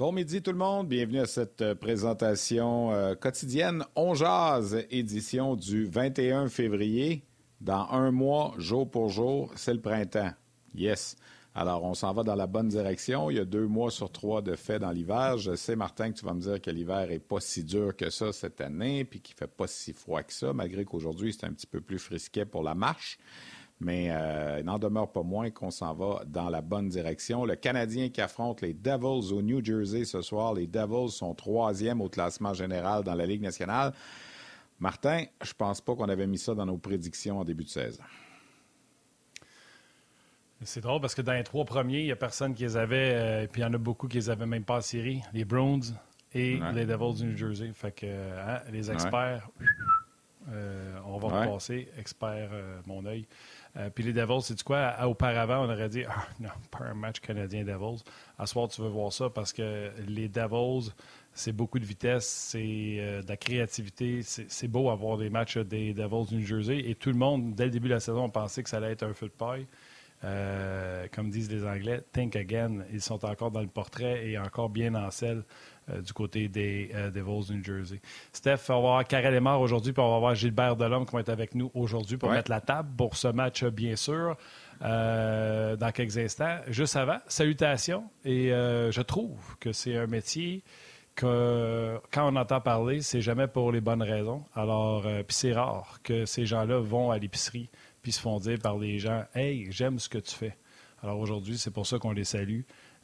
Bon midi tout le monde, bienvenue à cette euh, présentation euh, quotidienne On édition du 21 février. Dans un mois, jour pour jour, c'est le printemps. Yes. Alors, on s'en va dans la bonne direction. Il y a deux mois sur trois de fait dans l'hiver. Je sais, Martin, que tu vas me dire que l'hiver n'est pas si dur que ça cette année, puis qu'il ne fait pas si froid que ça, malgré qu'aujourd'hui, c'est un petit peu plus frisquet pour la marche mais euh, il n'en demeure pas moins qu'on s'en va dans la bonne direction. Le Canadien qui affronte les Devils au New Jersey ce soir. Les Devils sont troisième au classement général dans la Ligue nationale. Martin, je pense pas qu'on avait mis ça dans nos prédictions en début de saison. C'est drôle parce que dans les trois premiers, il n'y a personne qui les avait, euh, puis il y en a beaucoup qui les avaient même pas en série. Les Browns et les Devils du New Jersey. Fait que hein, les experts, euh, on va repasser. Expert, mon œil. Euh, puis les Devils, c'est du quoi? auparavant, on aurait dit, ah, non, pas un match canadien-Devils. À ce soir, tu veux voir ça parce que les Devils, c'est beaucoup de vitesse, c'est euh, de la créativité. C'est beau avoir des matchs des Devils du New Jersey. Et tout le monde, dès le début de la saison, pensait que ça allait être un feu de paille. Euh, comme disent les Anglais, think again. Ils sont encore dans le portrait et encore bien en selle du côté des euh, Devils New Jersey. Steph, on va avoir Karel Lemar aujourd'hui, puis on va avoir Gilbert Delhomme qui va être avec nous aujourd'hui pour mettre la table pour ce match, bien sûr, dans quelques instants. Juste avant, salutations. Et je trouve que c'est un métier que quand on entend parler, c'est jamais pour les bonnes raisons. Alors, puis c'est rare que ces gens-là vont à l'épicerie puis se font dire par les gens Hey, j'aime ce que tu fais. Alors aujourd'hui, c'est pour ça qu'on les salue.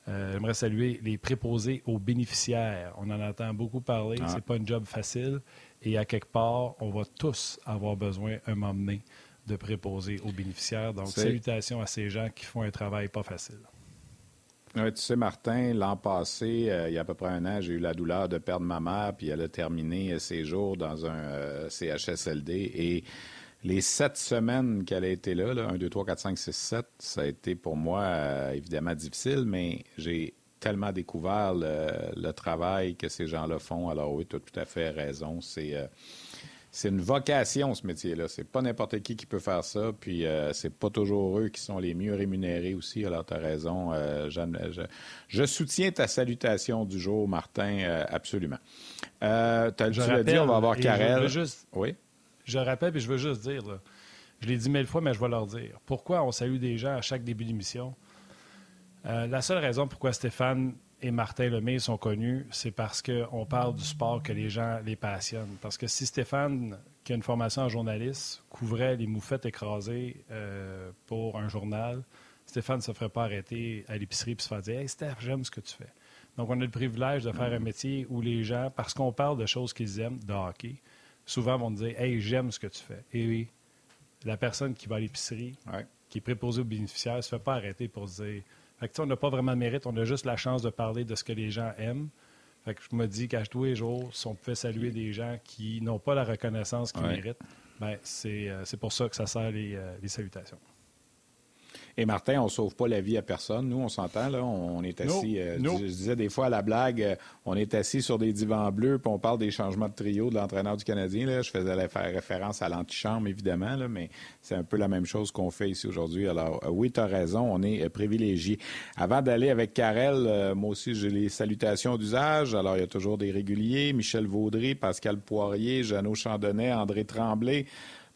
Euh, j'aimerais saluer les préposés aux bénéficiaires. On en entend beaucoup parler. Ah. C'est pas un job facile. Et à quelque part, on va tous avoir besoin, un moment donné, de préposer aux bénéficiaires. Donc, salutations à ces gens qui font un travail pas facile. tu sais, Martin, l'an passé, euh, il y a à peu près un an, j'ai eu la douleur de perdre ma mère, puis elle a terminé ses jours dans un euh, CHSLD. Et les sept semaines qu'elle a été là, là 1, 2, 3, 4, 5, 6, 7, ça a été pour moi euh, évidemment difficile, mais j'ai tellement découvert le, travail que ces gens-là font. Alors oui, tu as tout à fait raison. C'est euh, c'est une vocation, ce métier-là. C'est pas n'importe qui qui peut faire ça, puis euh, c'est pas toujours eux qui sont les mieux rémunérés aussi. Alors, tu as raison. Je, je, soutiens ta salutation du jour, Martin, absolument. as, tu l'as dit, on va avoir Karel. Juste... Oui? Je rappelle, et je veux juste dire, je l'ai dit mille fois, mais je vais leur dire. Pourquoi on salue des gens à chaque début d'émission? Euh, la seule raison pourquoi Stéphane et Martin Lemay sont connus, c'est parce qu'on parle du sport que les gens les passionnent. Parce que si Stéphane, qui a une formation en journaliste, couvrait les moufettes écrasées euh, pour un journal, Stéphane ne se ferait pas arrêter à l'épicerie et se faire dire Hey Steph, j'aime ce que tu fais. Donc, on a le privilège de faire un métier où les gens, parce qu'on parle de choses qu'ils aiment, de hockey, souvent vont te dire Hey, j'aime ce que tu fais. Et oui, la personne qui va à l'épicerie, qui est préposée aux bénéficiaires, ne se fait pas arrêter pour dire fait que, on n'a pas vraiment de mérite, on a juste la chance de parler de ce que les gens aiment. Fait que je me dis qu'à tous les jours, si on pouvait saluer des gens qui n'ont pas la reconnaissance qu'ils méritent, ben, euh, c'est pour ça que ça sert les, euh, les salutations. Et Martin, on ne sauve pas la vie à personne. Nous, on s'entend, là. On, est assis. Euh, je, disais des fois à la blague, euh, on est assis sur des divans bleus, puis on parle des changements de trio de l'entraîneur du Canadien. Là. Je faisais référence à l'antichambre, évidemment, là, mais c'est un peu la même chose qu'on fait ici aujourd'hui. Alors, euh, oui, tu as raison, on est privilégié. Avant d'aller avec Karel, moi aussi, j'ai les salutations d'usage. Alors, il y a toujours des réguliers. Michel Vaudry, Pascal Poirier, Jeannot Chandonnet, André Tremblay.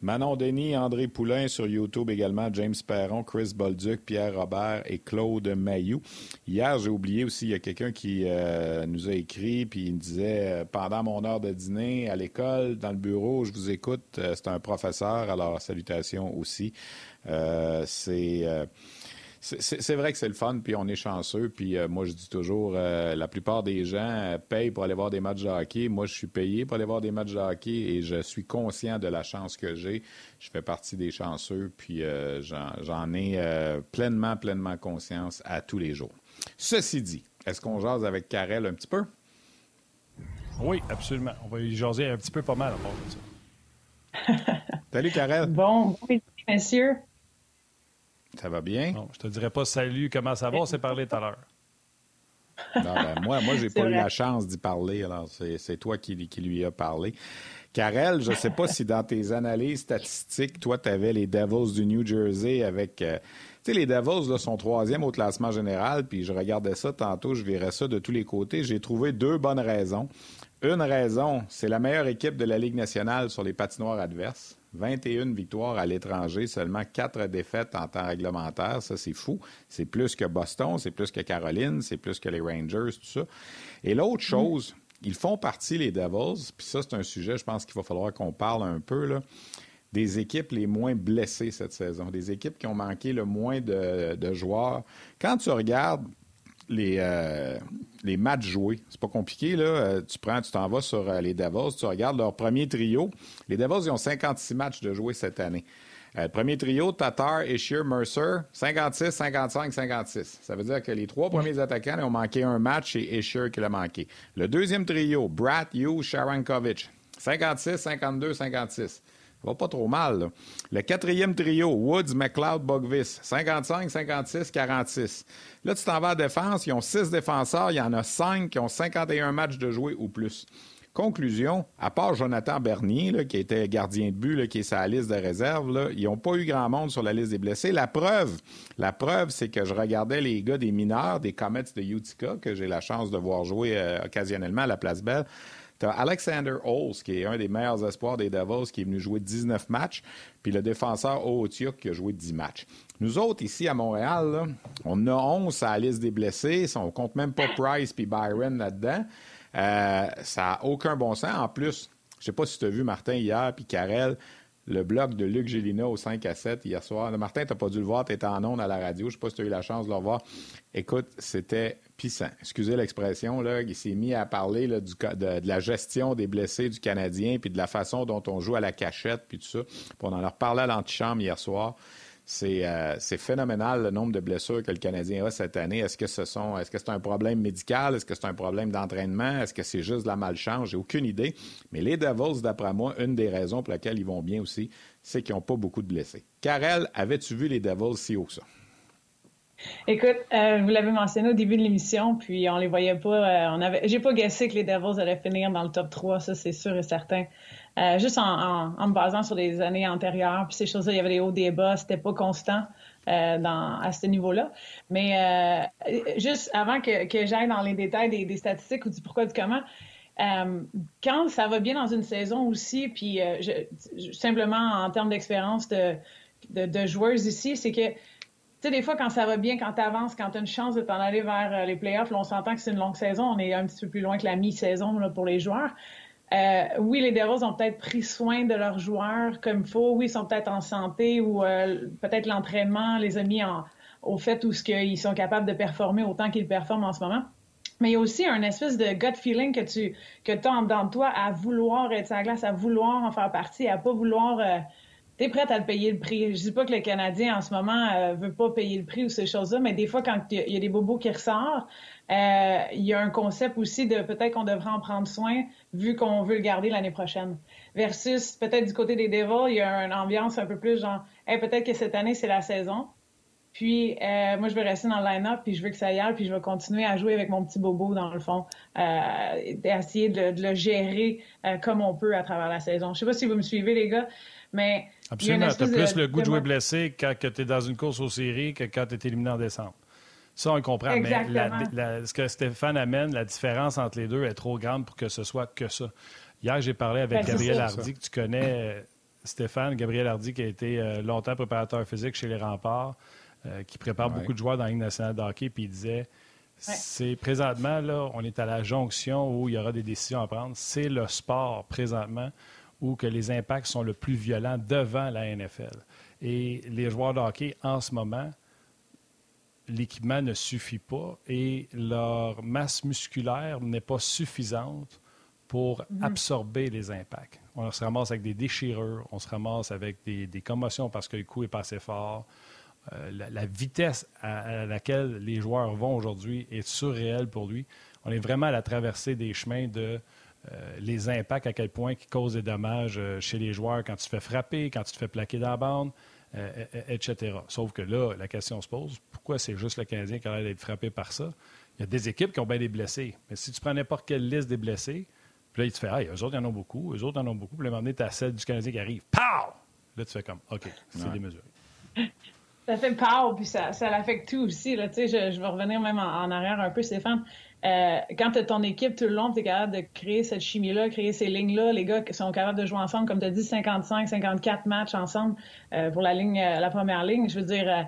Manon Denis, André Poulain sur YouTube également, James Perron, Chris Bolduc, Pierre Robert et Claude Mayou. Hier, j'ai oublié aussi, il y a quelqu'un qui euh, nous a écrit, puis il me disait, euh, pendant mon heure de dîner à l'école, dans le bureau, je vous écoute, euh, c'est un professeur, alors salutations aussi. c'est c'est vrai que c'est le fun, puis on est chanceux. Puis euh, moi, je dis toujours, euh, la plupart des gens euh, payent pour aller voir des matchs de hockey. Moi, je suis payé pour aller voir des matchs de hockey et je suis conscient de la chance que j'ai. Je fais partie des chanceux, puis j'en ai pleinement, pleinement conscience à tous les jours. Ceci dit, est-ce qu'on jase avec Karel un petit peu? Oui, absolument. On va y jaser un petit peu pas mal à part de ça. Salut, Karel. Bon, oui, messieurs. Ça va bien? Non, je te dirais pas salut, comment ça va? On s'est parlé tout à l'heure. Non, ben, moi, moi j'ai pas eu la chance d'y parler, alors c'est toi qui, qui, lui a parlé. Karel, je ne sais pas si dans tes analyses statistiques, toi, tu avais les Devils du New Jersey avec. Euh, tu sais, les Devils là, sont troisième au classement général, puis je regardais ça tantôt, je verrais ça de tous les côtés. J'ai trouvé deux bonnes raisons. Une raison, c'est la meilleure équipe de la Ligue nationale sur les patinoires adverses. 21 victoires à l'étranger, seulement 4 défaites en temps réglementaire. Ça, c'est fou. C'est plus que Boston, c'est plus que Caroline, c'est plus que les Rangers, tout ça. Et l'autre chose, ils font partie, les Devils, puis ça, c'est un sujet, je pense qu'il va falloir qu'on parle un peu, là, des équipes les moins blessées cette saison, des équipes qui ont manqué le moins de, joueurs. Quand tu regardes les, euh, les matchs joués, c'est pas compliqué, là. Euh, tu prends, tu t'en vas sur euh, les Devils, tu regardes leur premier trio. Les Devils, ils ont 56 matchs de jouer cette année. Euh, premier trio, Tatar, Ishier, Mercer, 56, 55, 56. Ça veut dire que les trois premiers attaquants ont manqué un match et Ishier qui l'a manqué. Le deuxième trio, Brad, Hughes, Sharankovic, 56, 52, 56. Va pas trop mal. Le quatrième trio, Woods, McLeod, Bogvis, 55, 56, 46. Là, tu t'en vas à défense, ils ont six défenseurs, il y en a cinq qui ont 51 matchs de jouer ou plus. Conclusion, à part Jonathan Bernier, qui était gardien de but, qui est sa liste de réserve, ils n'ont pas eu grand monde sur la liste des blessés. La preuve, la preuve, c'est que je regardais les gars des mineurs, des Comets de Utica, que j'ai la chance de voir jouer euh, occasionnellement à la Place Belle. Tu as Alexander Holz, qui est un des meilleurs espoirs des Devils, qui est venu jouer 19 matchs, puis le défenseur Ootiuk, qui a joué 10 matchs. Nous autres, ici à Montréal, on a 11 à la liste des blessés. On compte même pas Price puis Byron là-dedans. Euh, ça n'a aucun bon sens. En plus, je sais pas si tu as vu Martin hier, puis Karel, le blog de Luc Gélina au 5 à 7 hier soir. Martin, tu n'as pas dû le voir, tu en ondes à la radio. Je sais pas si tu as eu la chance de le voir. Écoute, c'était pissant. Excusez l'expression, là. Il s'est mis à parler de, de, la gestion des blessés du Canadien, puis de la façon dont on joue à la cachette, puis tout ça. Puis on en a reparlé à l'antichambre hier soir. Euh, c'est phénoménal le nombre de blessures que le Canadien a cette année. Est-ce que ce sont est-ce que c'est un problème médical? Est-ce que c'est un problème d'entraînement? Est-ce que c'est juste de la malchance? J'ai aucune idée. Mais les Devils, d'après moi, une des raisons pour lesquelles ils vont bien aussi, c'est qu'ils n'ont pas beaucoup de blessés. Karel, avais-tu vu les Devils si haut que ça? Écoute, euh, vous l'avez mentionné au début de l'émission, puis on les voyait pas. Euh, j'ai pas guessé que les Devils allaient finir dans le top 3, ça c'est sûr et certain. Euh, juste en, me basant sur les années antérieures, puis ces choses-là, il y avait des hauts, des bas, c'était pas constant euh, à ce niveau-là. Mais euh, juste avant que, j'aille dans les détails des, statistiques ou du pourquoi du comment, quand ça va bien dans une saison aussi, puis simplement en termes d'expérience de, de, joueuses ici, c'est que tu sais, des fois, quand ça va bien, quand tu avances, quand tu as une chance de t'en aller vers les playoffs, on s'entend que c'est une longue saison, on est un petit peu plus loin que la mi-saison pour les joueurs. Euh, oui, les Devils ont peut-être pris soin de leurs joueurs comme il faut. Oui, ils sont peut-être en santé ou euh, peut-être l'entraînement les a mis en, au fait où ce qu'ils sont capables de performer autant qu'ils performent en ce moment. Mais il y a aussi un espèce de gut feeling que tu que as en dedans de toi à vouloir être à glace, à vouloir en faire partie, à pas vouloir euh, tu prête à le payer le prix. Je dis pas que le Canadien en ce moment euh, veut pas payer le prix ou ces choses-là, mais des fois quand il y, a des bobos qui ressortent, euh, il y a un concept aussi de peut-être qu'on devrait en prendre soin vu qu'on veut le garder l'année prochaine. Versus peut-être du côté des Devils, il y a une ambiance un peu plus genre hey, peut-être que cette année c'est la saison. Puis euh, moi je vais rester dans le line-up puis je veux que ça y aille puis je vais continuer à jouer avec mon petit bobo dans le fond, euh, essayer de, de, le gérer euh, comme on peut à travers la saison. Je sais pas si vous me suivez les gars, mais Absolument. Tu as plus le goût de jouer blessé quand tu es dans une course aux séries que quand tu es éliminé en décembre. Ça, on comprend. Mais ce que Stéphane amène, la différence entre les deux est trop grande pour que ce soit que ça. Hier, j'ai parlé avec ben, Gabriel Hardy, que tu connais, euh, Stéphane. Gabriel Hardy, qui a été euh, longtemps préparateur physique chez les Remparts, euh, qui prépare beaucoup de joueurs dans la Ligue nationale de hockey, puis il disait c'est présentement, là, on est à la jonction où il y aura des décisions à prendre. C'est le sport, présentement, où que les impacts sont le plus violents devant la NFL. Et les joueurs de hockey, en ce moment, l'équipement ne suffit pas et leur masse musculaire n'est pas suffisante pour mhm. absorber les impacts. On se ramasse avec des déchirures, on se ramasse avec des, commotions parce que le coup est pas assez fort. Euh, la, vitesse à, laquelle les joueurs vont aujourd'hui est surréelle pour lui. On est vraiment à la traversée des chemins de euh, les impacts, à quel point qui causent des dommages euh, chez les joueurs quand tu te fais frapper, quand tu te fais plaquer dans la bande, euh, etc. Sauf que là, la question se pose, pourquoi c'est juste le Canadien qui a l'air d'être frappé par ça? Il y a des équipes qui ont bien des blessés. Mais si tu prends n'importe quelle liste des blessés, Puis là, il te fait, ah, eux autres, ils en ont beaucoup, eux autres, en ont beaucoup. Puis là, à un moment donné, tu as celle du Canadien qui arrive. Pow! Là, tu fais comme, OK, c'est démesuré. Ça fait pow, puis ça, ça l'affecte tout aussi. Là. Je, je vais revenir même en, arrière un peu, Stéphane. Euh, quand tu ton équipe tout le long, tu es capable de créer cette chimie-là, créer ces lignes-là. Les gars qui sont capables de jouer ensemble, comme tu as dit, 55, 54 matchs ensemble euh, pour la ligne, euh, la première ligne. Je veux dire, euh,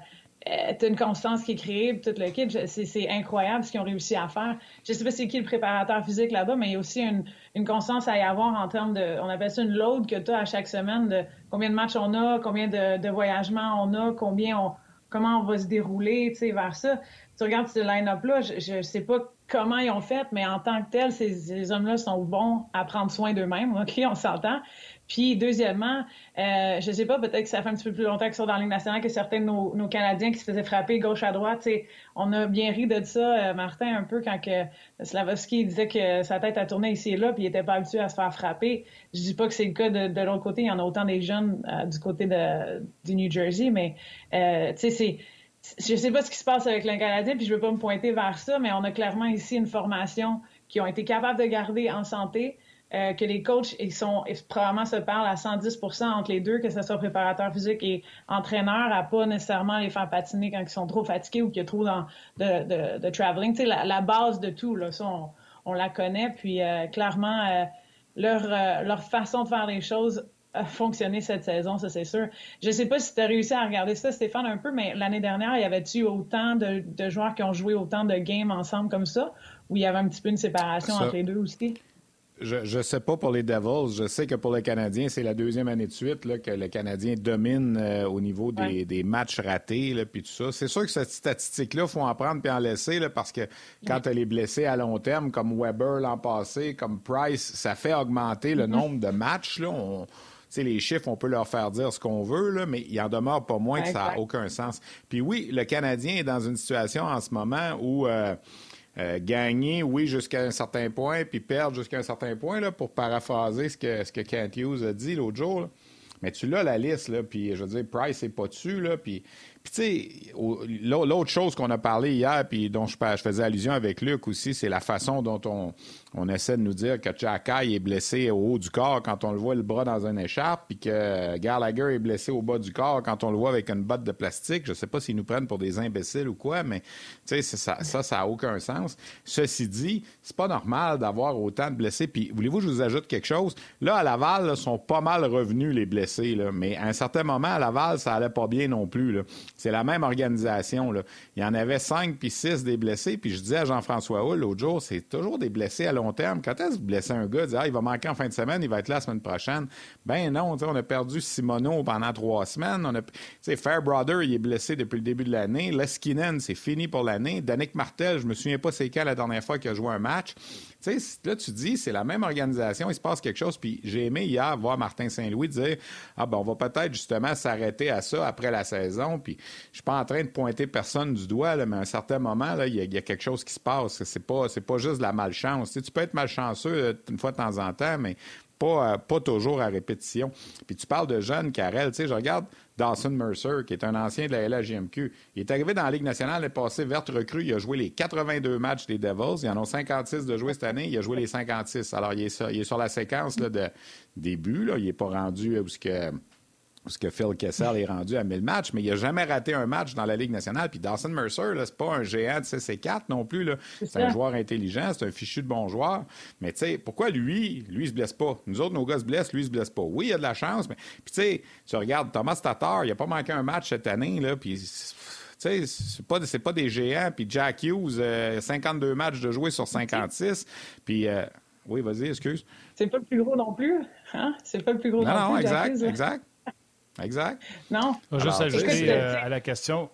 tu as une constance qui est créée, tout le kit. C'est incroyable ce qu'ils ont réussi à faire. Je sais pas c'est qui le préparateur physique là-bas, mais il y a aussi une, une, constance à y avoir en termes de, on appelle ça une load que tu as à chaque semaine de combien de matchs on a, combien de, de voyagements on a, combien on, comment on va se dérouler, tu sais, vers ça. Tu regardes ce line-up-là, je, ne sais pas comment ils ont fait, mais en tant que tel, ces, hommes-là sont bons à prendre soin d'eux-mêmes, OK, on s'entend. Puis, deuxièmement, euh, je sais pas, peut-être que ça fait un petit peu plus longtemps qu'ils sont dans la nationale que certains de nos, Canadiens qui se faisaient frapper gauche à droite. on a bien ri de ça, euh, Martin, un peu, quand que Slavovski disait que sa tête a tourné ici et là, puis il était pas habitué à se faire frapper. Je dis pas que c'est le cas de, l'autre côté. Il y en a autant des jeunes euh, du côté de, du New Jersey, mais euh, tu sais, c'est je sais pas ce qui se passe avec les Canadien, puis je veux pas me pointer vers ça, mais on a clairement ici une formation qui ont été capables de garder en santé, euh, que les coachs ils sont ils, probablement se parlent à 110% entre les deux, que ce soit préparateur physique et entraîneur, à pas nécessairement les faire patiner quand ils sont trop fatigués ou qu'il y a trop dans, de, de, de traveling. Tu sais, la, base de tout, là, ça, on, on la connaît. Puis euh, clairement, euh, leur, leur façon de faire les choses fonctionné cette saison, ça c'est sûr. Je sais pas si tu as réussi à regarder ça, Stéphane, un peu, mais l'année dernière, y avait-tu autant de, de, joueurs qui ont joué autant de games ensemble comme ça, ou il y avait un petit peu une séparation entre les deux aussi? Je ne sais pas pour les Devils. Je sais que pour les Canadiens, c'est la deuxième année de suite là, que le Canadien domine euh, au niveau des, des matchs ratés puis tout ça. C'est sûr que cette statistique-là, il faut en prendre puis en laisser là, parce que quand tu les blessés à long terme, comme Weber l'an passé, comme Price, ça fait augmenter le mm-hmm. nombre de matchs. Là. On, les chiffres, on peut leur faire dire ce qu'on veut, là, mais il en demeure pas moins que ça n'a aucun sens. Puis oui, le Canadien est dans une situation en ce moment où euh, euh, gagner, oui, jusqu'à un certain point, puis perdre jusqu'à un certain point, là, pour paraphraser ce que, ce que Kent Hughes a dit l'autre jour. Mais tu l'as la liste, là, puis je veux dire, Price n'est pas dessus, là, puis puis, tu sais, l'autre chose qu'on a parlé hier, puis dont je, faisais allusion avec Luc aussi, c'est la façon dont on, essaie de nous dire que Jacky est blessé au haut du corps quand on le voit le bras dans une écharpe, puis que Gallagher est blessé au bas du corps quand on le voit avec une botte de plastique. Je sais pas s'ils nous prennent pour des imbéciles ou quoi, mais tu sais, ça, ça, ça a aucun sens. Ceci dit, c'est pas normal d'avoir autant de blessés. Puis, voulez-vous que je vous ajoute quelque chose? Là, à Laval, là, sont pas mal revenus les blessés, là, mais à un certain moment, à Laval, ça allait pas bien non plus. Là. C'est la même organisation. Là. Il y en avait cinq puis six des blessés. Puis je disais à Jean-François Hull l'autre jour, c'est toujours des blessés à long terme. Quand est-ce que vous blessez un gars, ah, il va manquer en fin de semaine, il va être là la semaine prochaine? Ben non, on a perdu Simoneau pendant trois semaines. On a, Fairbrother, il est blessé depuis le début de l'année. Leskinen, c'est fini pour l'année. Danick Martel, je me souviens pas c'est quand la dernière fois qu'il a joué un match. Tu sais, là, tu dis, c'est la même organisation, il se passe quelque chose. Puis j'ai aimé hier voir Martin Saint-Louis dire Ah, ben, on va peut-être justement s'arrêter à ça après la saison. Puis je suis pas en train de pointer personne du doigt, là, mais à un certain moment, il y, a quelque chose qui se passe. C'est pas, pas juste de la malchance. Tu, peux être malchanceux euh, une fois de temps en temps, mais pas, euh, pas toujours à répétition. Puis tu parles de jeunes, Karel, tu sais, je regarde Dawson Mercer, qui est un ancien de la LHJMQ. Il est arrivé dans la Ligue nationale, il est passé verte recrue, il a joué les 82 matchs des Devils, il en a 56 de jouer cette année, il a joué les 56. Alors, il est sur, il est sur la séquence de début, il n'est pas rendu où ce que parce que Phil Kessel est rendu à 1000 matchs, mais il n'a jamais raté un match dans la Ligue nationale. Puis Dawson Mercer, c'est pas un géant de CC4 non plus. C'est un joueur intelligent, c'est un fichu de bon joueur. Mais tu sais, pourquoi lui, lui, il se blesse pas? Nous autres, nos gars se blessent, lui, il se blesse pas. Oui, il a de la chance, mais puis tu sais, tu regardes Thomas Tatar, il n'a pas manqué un match cette année, là, puis tu sais, c'est pas, pas des géants. Puis Jack Hughes, 52 euh, matchs de jouer sur 56. Puis, euh, oui, vas-y, excuse. C'est pas le plus gros non plus. Hein? C'est pas le plus gros non, non, non exact, exact. Exact. Non. Je vais juste ajouter euh, à la question.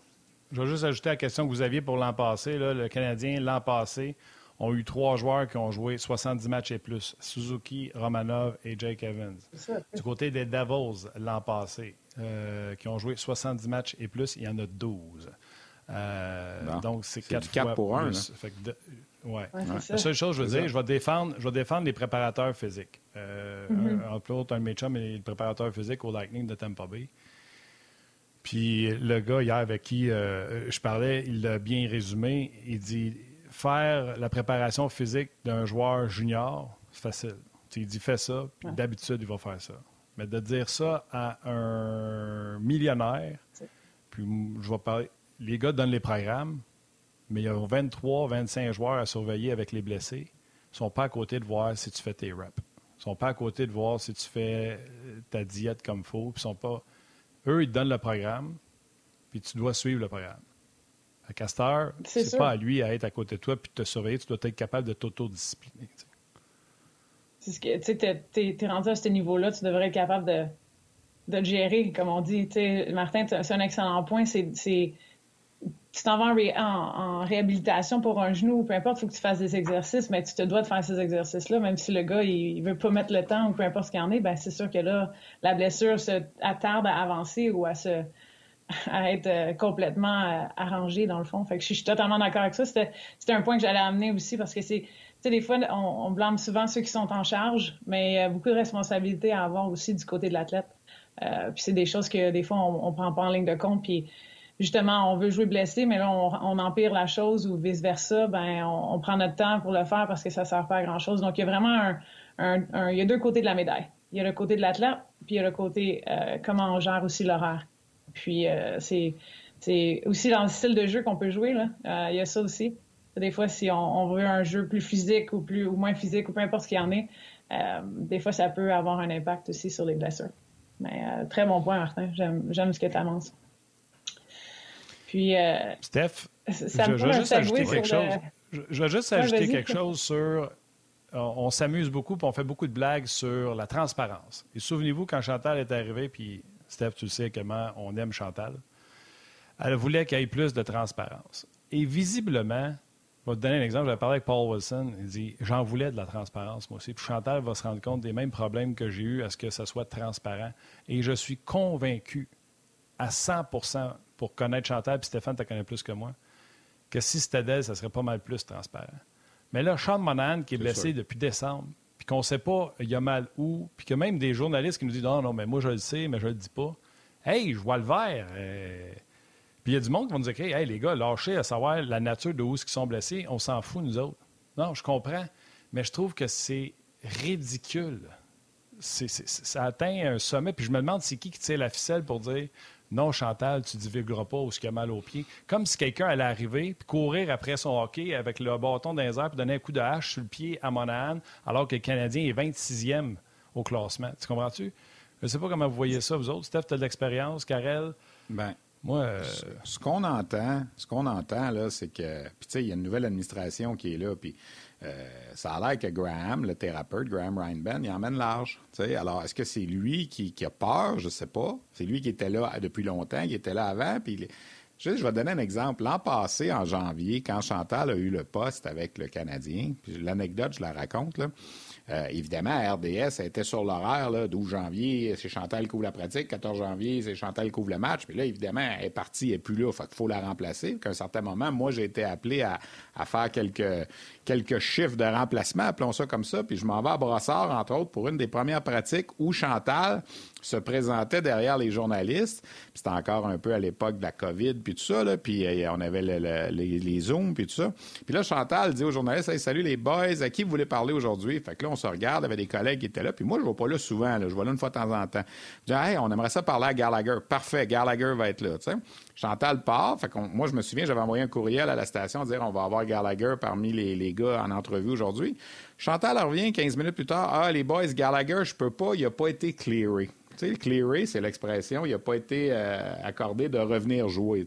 Je vais juste ajouter à la question que vous aviez pour l'an passé. le Canadien, l'an passé, ont eu trois joueurs qui ont joué 70 matchs et plus. Suzuki, Romanov et Jake Evans. Du côté des Devils, l'an passé, euh, qui ont joué 70 matchs et plus, il y en a 12. Euh, donc, c'est 4 pour 1. Oui. La seule chose, je veux dire, je vais, défendre, je vais défendre les préparateurs physiques. Euh, mm-hmm. un, entre autres, un de mais le préparateur physique au Lightning de Tampa Bay. Puis le gars hier avec qui euh, je parlais, il l'a bien résumé. Il dit faire la préparation physique d'un joueur junior, c'est facile. Tu lui dis fais ça, puis d'habitude, il va faire ça. Mais de dire ça à un millionnaire, puis je vais parler. Les gars donnent les programmes, mais il y a 23, 25 joueurs à surveiller avec les blessés. Ils ne sont pas à côté de voir si tu fais tes reps. Ils ne sont pas à côté de voir si tu fais euh, ta diète comme il faut. Sont pas... Eux, ils te donnent le programme, puis tu dois suivre le programme. À Castor, c'est pas à lui à être à côté de toi puis de te surveiller. Tu dois être capable de t'autodiscipliner. C'est ce que tu es, rendu à ce niveau-là, tu devrais être capable de, de gérer, comme on dit. Martin, c'est un excellent point. C'est tu t'en vas en, réhabilitation pour un genou, peu importe, il faut que tu fasses des exercices, mais tu te dois de faire ces exercices-là, même si le gars, il, veut pas mettre le temps ou peu importe ce qu'il en est, ben c'est sûr que là, la blessure se attarde à avancer ou à se à être euh, complètement euh, arrangée, dans le fond. Fait que je suis totalement d'accord avec ça. C'était un point que j'allais amener aussi parce que c'est, tu sais, des fois, on, blâme souvent ceux qui sont en charge, mais il y a beaucoup de responsabilités à avoir aussi du côté de l'athlète. Euh, puis c'est des choses que des fois, on, on prend pas en ligne de compte, puis justement, on veut jouer blessé, mais là, on, empire la chose ou vice-versa, ben, on, prend notre temps pour le faire parce que ça ne sert pas à grand-chose. Donc, il y a vraiment un, il y a deux côtés de la médaille. Il y a le côté de l'athlète, puis il y a le côté euh, comment on gère aussi l'horaire. Puis, euh, c'est, aussi dans le style de jeu qu'on peut jouer, là. Euh, il y a ça aussi. Des fois, si on, veut un jeu plus physique ou plus ou moins physique ou peu importe ce qu'il y en est, des fois, ça peut avoir un impact aussi sur les blessures. Mais très bon point, Martin. J'aime ce que tu annonces. Puis, euh, Steph, je, veux juste ajouter quelque chose. Je, veux juste ajouter quelque chose sur. On, s'amuse beaucoup, puis on fait beaucoup de blagues sur la transparence. Et souvenez-vous, quand Chantal est arrivée, puis Steph, tu sais comment on aime Chantal, elle voulait qu'il y ait plus de transparence. Et visiblement, je vais te donner un exemple. J'avais parlé avec Paul Wilson. Il dit J'en voulais de la transparence, moi aussi. Puis Chantal va se rendre compte des mêmes problèmes que j'ai eus à ce que ça soit transparent. Et je suis convaincu à 100 pour connaître Chantal, puis Stéphane, tu connais plus que moi, que si c'était d'elle, ça serait pas mal plus transparent. Mais là, Sean Monahan, qui est, blessé depuis décembre, puis qu'on ne sait pas il y a mal où, puis que même des journalistes qui nous disent non, non, mais moi je le sais, mais je le dis pas. Hey, je vois le vert. Euh. Puis il y a du monde qui va nous dire Hey, les gars, lâchez à savoir la nature de où ils sont blessés, on s'en fout, nous autres. Non, je comprends, mais je trouve que c'est ridicule. ça atteint un sommet, puis je me demande c'est qui qui tire la ficelle pour dire non, Chantal, tu divulgueras pas où ce qu'il a mal au pied. Comme si quelqu'un allait arriver puis courir après son hockey avec le bâton dans les airs puis donner un coup de hache sur le pied à Monahan alors que le Canadien est 26e au classement. Tu comprends-tu? Je ne sais pas comment vous voyez ça, vous autres. Steph, tu as de l'expérience. Karel? Ben, moi, euh, ce qu'on entend, ce qu'on entend, là, c'est que, puis tu sais, il y a une nouvelle administration qui est là, puis euh, ça a l'air que Graham, le thérapeute, Graham Reinben, il emmène large. Alors, est-ce que c'est lui qui, a peur? Je ne sais pas. C'est lui qui était là depuis longtemps, qui était là avant. Puis je, vais donner un exemple. L'an passé, en janvier, quand Chantal a eu le poste avec le Canadien, l'anecdote, je la raconte, euh, évidemment, RDS était sur l'horaire, 12 janvier, c'est Chantal qui ouvre la pratique, 14 janvier, c'est Chantal qui ouvre le match. Puis là, évidemment, elle est partie, elle n'est plus là, il faut la remplacer. Qu'à un certain moment, moi, j'ai été appelé à, faire quelques, quelques chiffres de remplacement, appelons ça comme ça, puis je m'en vais à Brossard, entre autres, pour une des premières pratiques où Chantal se présentait derrière les journalistes. C'était encore un peu à l'époque de la COVID, puis tout ça, là, puis euh, on avait les, Zooms, puis tout ça. Puis là, Chantal dit aux journalistes, salut les boys, à qui vous voulez parler aujourd'hui? Fait que là, on se regarde, il y avait des collègues qui étaient là, puis moi, je ne vais pas là souvent, je vais là une fois de temps en temps. Je dis, hey, on aimerait ça parler à Gallagher. Parfait, Gallagher va être là, tu sais. Chantal part, moi, je me souviens, j'avais envoyé un courriel à la station dire on va avoir Gallagher parmi les, gars en entrevue aujourd'hui. Chantal revient 15 minutes plus tard, ah, les boys, Gallagher, je peux pas, il n'a pas été clearé. Tu clearé, c'est l'expression, il n'a pas été euh, accordé de revenir jouer.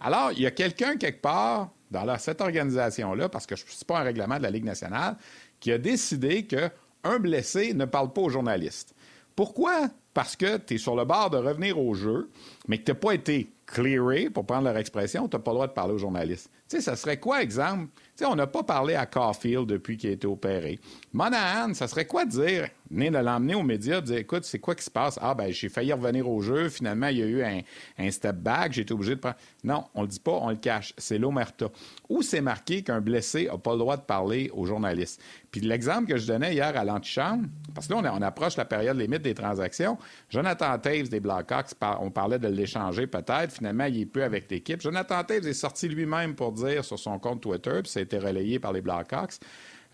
Alors, il y a quelqu'un quelque part dans cette organisation-là, parce que ce n'est pas un règlement de la Ligue nationale, qui a décidé qu'un blessé ne parle pas aux journalistes. Pourquoi? Parce que tu es sur le bord de revenir au jeu, mais que tu n'as pas été clearé, pour prendre leur expression, tu n'as pas le droit de parler aux journalistes. Tu sais, ça serait quoi, exemple? Tu sais, on n'a pas parlé à Caulfield depuis qu'il a été opéré. Monahan, ça serait quoi dire, venez de l'emmener aux médias, de dire, écoute, c'est quoi qui se passe? Ah, ben, j'ai failli revenir au jeu, finalement, il y a eu un, step back, j'ai été obligé de prendre. Non, on le dit pas, on le cache. C'est l'omerta. Où c'est marqué qu'un blessé n'a pas le droit de parler aux journalistes? Puis l'exemple que je donnais hier à l'antichambre, parce que là, on, approche la période limite des transactions. Jonathan Taves des Blackhawks, on parlait de l'échanger peut-être. Finalement, il est peu avec l'équipe. Jonathan Taves est sorti lui-même pour dire sur son compte Twitter, puis ça a été relayé par les Blackhawks,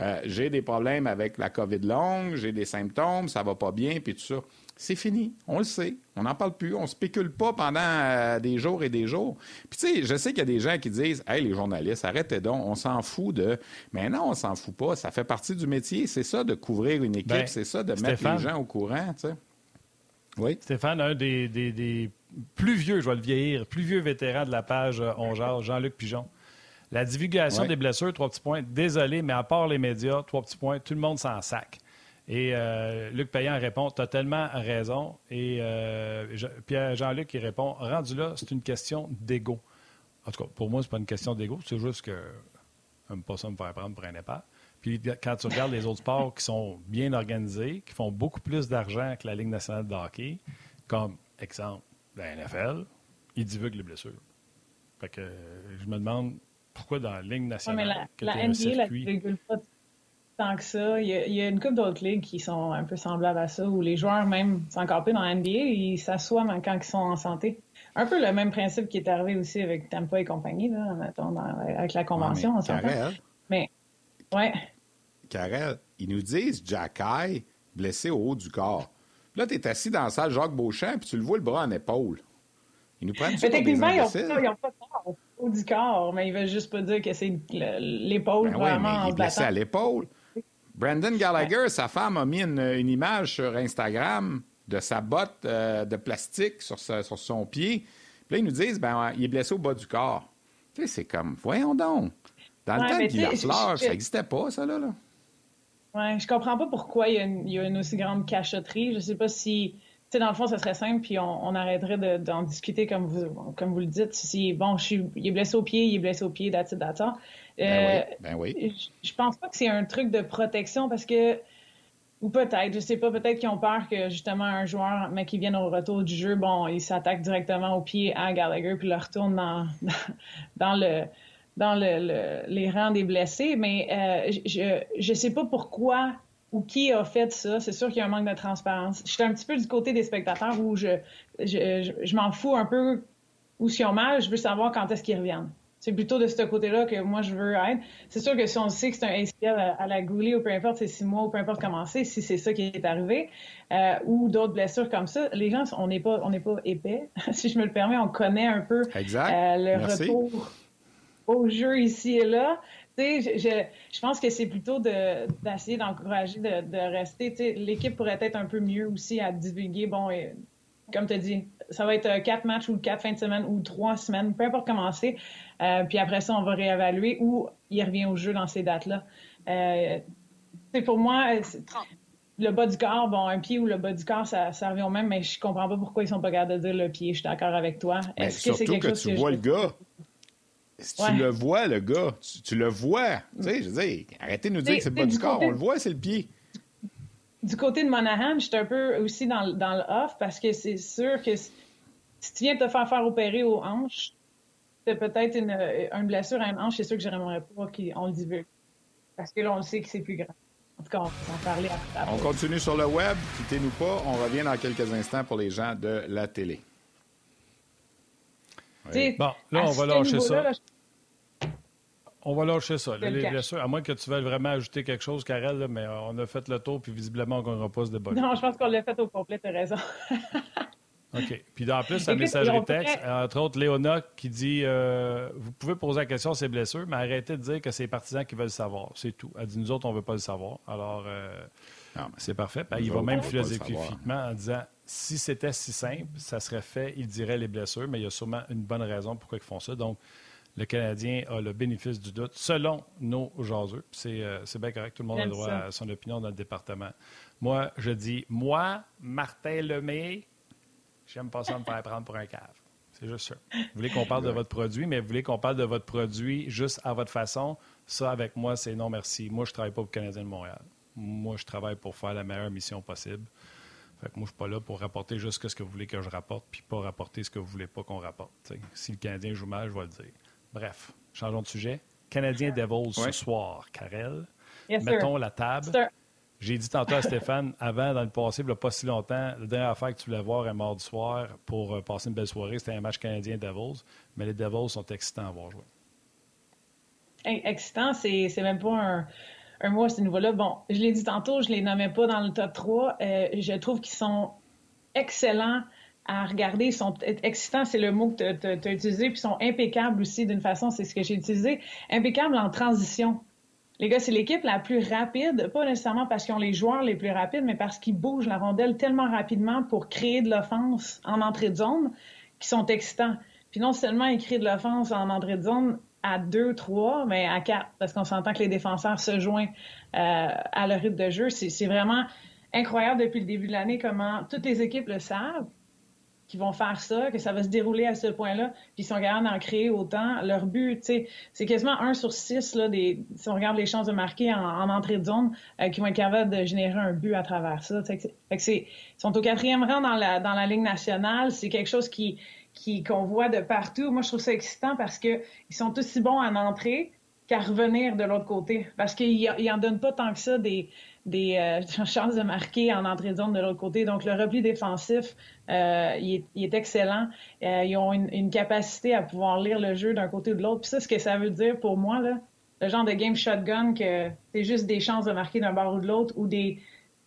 euh, j'ai des problèmes avec la COVID longue, j'ai des symptômes, ça va pas bien, puis tout ça. C'est fini. On le sait. On n'en parle plus. On spécule pas pendant euh, des jours et des jours. Puis, tu sais, je sais qu'il y a des gens qui disent Hey, les journalistes, arrêtez donc. On s'en fout de. Mais non, on s'en fout pas. Ça fait partie du métier. C'est ça de couvrir une équipe. Ben, c'est ça de mettre les gens au courant, tu sais. Oui. Stéphane, un des, plus vieux, je vais le vieillir, plus vieux vétéran de la page euh, On Jean-Luc Pigeon. La divulgation des blessures, trois petits points. Désolé, mais à part les médias, trois petits points, tout le monde s'en sac. Et euh, Luc Payan répond Tu as tellement raison. Et euh, Jean-Luc qui répond Rendu là, c'est une question d'ego. En tout cas, pour moi, c'est pas une question d'ego, c'est juste que j'aime pas ça me faire prendre pour un épave. Puis quand tu regardes les autres sports qui sont bien organisés, qui font beaucoup plus d'argent que la Ligue nationale de hockey, comme exemple la NFL, ils divulguent les blessures. Fait que je me demande pourquoi dans la Ligue nationale. la, que la NBA ne divulgue pas tant que ça. Il y, a, une couple d'autres ligues qui sont un peu semblables à ça, où les joueurs, même, c'est encore plus dans la NBA, ils s'assoient quand ils sont en santé. Un peu le même principe qui est arrivé aussi avec Tampa et compagnie, là, mettons, avec la convention, ouais, mais, mais ouais. Karel, ils nous disent Jacky blessé au haut du corps. Là, tu es assis dans la salle Jacques Beauchamp, puis tu le vois le bras en épaule. Ils nous prennent mais techniquement, ils n'ont pas, haut du corps, mais ils veulent juste pas dire que c'est l'épaule ben vraiment il est blessé à l'épaule. Brandon Gallagher, sa femme a mis une, image sur Instagram de sa botte euh, de plastique sur, sur, son pied. Puis là, ils nous disent, ben, il est blessé au bas du corps. Tu sais, c'est comme, voyons donc. Dans le temps de Guy Lafleur, ça n'existait pas, ça, là. là. Ouais, je comprends pas pourquoi il y, a une, aussi grande cachotterie. Je sais pas si, sais, dans le fond, ça serait simple, puis on, arrêterait d'en discuter comme vous, comme vous le dites. Si, bon, je suis, il est blessé au pied, il est blessé au pied, it, that's Ben oui, euh, ben oui. Je, je pense pas que c'est un truc de protection parce que, ou peut-être, je sais pas, peut-être qu'ils ont peur que justement un joueur, mais qui vienne au retour du jeu, bon, il s'attaque directement au pied à Gallagher puis le retourne dans, dans le dans le, les rangs des blessés, mais euh, je ne sais pas pourquoi ou qui a fait ça. C'est sûr qu'il y a un manque de transparence. Je suis un petit peu du côté des spectateurs où je, je, je, m'en fous un peu où s'ils ont mal, je veux savoir quand est-ce qu'ils reviennent. C'est plutôt de ce côté-là que moi, je veux être. C'est sûr que si on sait que c'est un ACL à, la goulée ou peu importe, c'est six mois ou peu importe comment c'est, si c'est ça qui est arrivé, euh, ou d'autres blessures comme ça, les gens, on n'est pas, on n'est pas épais. si je me le permets, on connaît un peu euh, le retour au jeu ici et là. Je, je, je, pense que c'est plutôt d'essayer d'encourager de, de, rester. L'équipe pourrait être un peu mieux aussi à divulguer. Bon, et, comme tu as dit, ça va être euh, quatre matchs ou quatre fins de semaine ou trois semaines, peu importe comment c'est. Euh, puis après ça, on va réévaluer ou il revient au jeu dans ces dates-là. Euh, pour moi, le bas du corps, bon, un pied ou le bas du corps, ça, ça revient au même, mais je comprends pas pourquoi ils sont pas capables de dire le pied. Je suis d'accord avec toi. Est-ce que c'est quelque chose tu vois le gars tu le vois, le gars, tu, le vois. Tu sais, je veux dire, arrêtez de nous dire que c'est bas du, corps. On le voit, c'est le pied. Du côté de Monahan, je suis un peu aussi dans, dans le off parce que c'est sûr que si, tu viens de te faire faire opérer aux hanches, c'est peut-être une, une, blessure à une hanche, c'est sûr que j'aimerais pas qu'on le divulgue. Parce que là, on le sait que c'est plus grave. En tout cas, on va en parler après. On continue sur le web. Quittez-nous pas. On revient dans quelques instants pour les gens de la télé. Bon, là, on va lâcher ça. On va lâcher ça. les blessures, à moins que tu veuilles vraiment ajouter quelque chose, Karel, mais euh, on a fait le tour, puis visiblement, on pas ce débat. Non, je pense qu'on l'a fait au complet, tu as raison. OK. Puis en plus, la messagerie texte, entre autres, Léona qui dit euh, Vous pouvez poser la question ces blessures, mais arrêtez de dire que c'est les partisans qui veulent le savoir. C'est tout. Elle dit Nous autres, on ne veut pas le savoir. Alors, euh, c'est parfait. il va même philosophiquement en disant Si c'était si simple, ça serait fait, il dirait les blessures, mais il y a sûrement une bonne raison pourquoi ils font ça. Donc, le Canadien a le bénéfice du doute, selon nos jaseux. Euh, c'est bien correct, tout le monde a droit à son opinion dans le département. Moi, je dis, moi, Martin Lemay, j'aime pas ça me faire prendre pour un cave. C'est juste ça. Vous voulez qu'on parle de votre produit, mais vous voulez qu'on parle de votre produit juste à votre façon. Ça, avec moi, c'est non merci. Moi, je travaille pas pour le Canadien de Montréal. Moi, je travaille pour faire la meilleure mission possible. Fait que moi, je suis pas là pour rapporter juste ce que vous voulez que je rapporte, puis pas rapporter ce que vous voulez pas qu'on rapporte. Si le Canadien joue mal, je vais le dire. Bref, changeons de sujet. Canadien Devils ce soir, Karel. Mettons la table. J'ai dit tantôt à Stéphane, avant, dans le passé, il n'y a pas si longtemps, la dernière affaire que tu voulais voir un mardi soir pour euh, passer une belle soirée, c'était un match canadien Devils. Mais les Devils sont excitants à voir jouer. Excitant, c'est même pas un mot à ce niveau-là. Bon, je l'ai dit tantôt, je les nommais pas dans le top 3. Euh, je trouve qu'ils sont excellents à regarder. Ils sont excitants, c'est le mot que tu as, utilisé, puis ils sont impeccables aussi d'une façon, c'est ce que j'ai utilisé. Impeccables en transition. Les gars, c'est l'équipe la plus rapide, pas nécessairement parce qu'ils ont les joueurs les plus rapides, mais parce qu'ils bougent la rondelle tellement rapidement pour créer de l'offense en entrée de zone qui sont excitants. Puis non seulement ils créent de l'offense en entrée de zone à 2, 3, mais à 4, parce qu'on s'entend que les défenseurs se joignent euh, à leur rythme de jeu. C'est vraiment incroyable depuis le début de l'année comment toutes les équipes le savent qui vont faire ça, que ça va se dérouler à ce point-là, puis ils sont capables d'en créer autant. Leur but, c'est quasiment un sur six, là, des, si on regarde les chances de marquer en, entrée de zone, euh, qui vont être capables de générer un but à travers ça. Fait que ils sont au quatrième rang dans la, dans la Ligue nationale. C'est quelque chose qui qu'on voit de partout. Moi, je trouve ça excitant parce qu'ils sont aussi bons en entrée qu'à revenir de l'autre côté. Parce qu'ils n'en donnent pas tant que ça des, des euh, chances de marquer en entrée de zone de l'autre côté. Donc, le repli défensif, euh, il, est, excellent. Euh, ils ont une, capacité à pouvoir lire le jeu d'un côté ou de l'autre. Puis ça, ce que ça veut dire pour moi, là, le genre de game shotgun que c'est juste des chances de marquer d'un bord ou de l'autre ou des...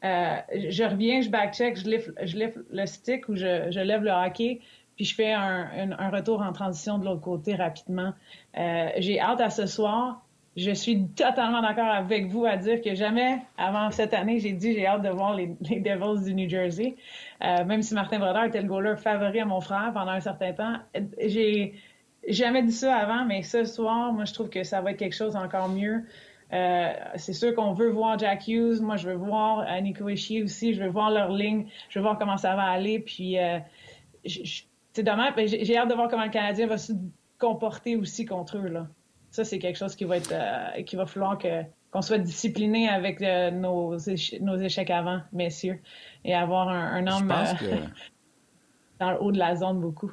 je reviens, je backcheck, je lève, je le stick ou je, je lève le hockey, puis je fais un, un, retour en transition de l'autre côté rapidement. J'ai hâte à ce soir je suis totalement d'accord avec vous à dire que jamais avant cette année, j'ai dit j'ai hâte de voir les, Devils du New Jersey. Euh, même si Martin Brodeur était le goaler favori à mon frère pendant un certain temps, j'ai jamais dit ça avant, mais ce soir, moi, je trouve que ça va être quelque chose encore mieux. Euh, c'est sûr qu'on veut voir Jack Hughes. Moi, je veux voir euh, Nico Ishii aussi. Je veux voir leur ligne. Je veux voir comment ça va aller. Puis, c'est dommage. J'ai hâte de voir comment le Canadien va se comporter aussi contre eux. Là. Ça, c'est quelque chose qui va être, euh, qui va falloir que qu'on soit discipliné avec euh, nos, nos échecs avant, messieurs, et avoir un, homme euh, dans le haut de la zone beaucoup.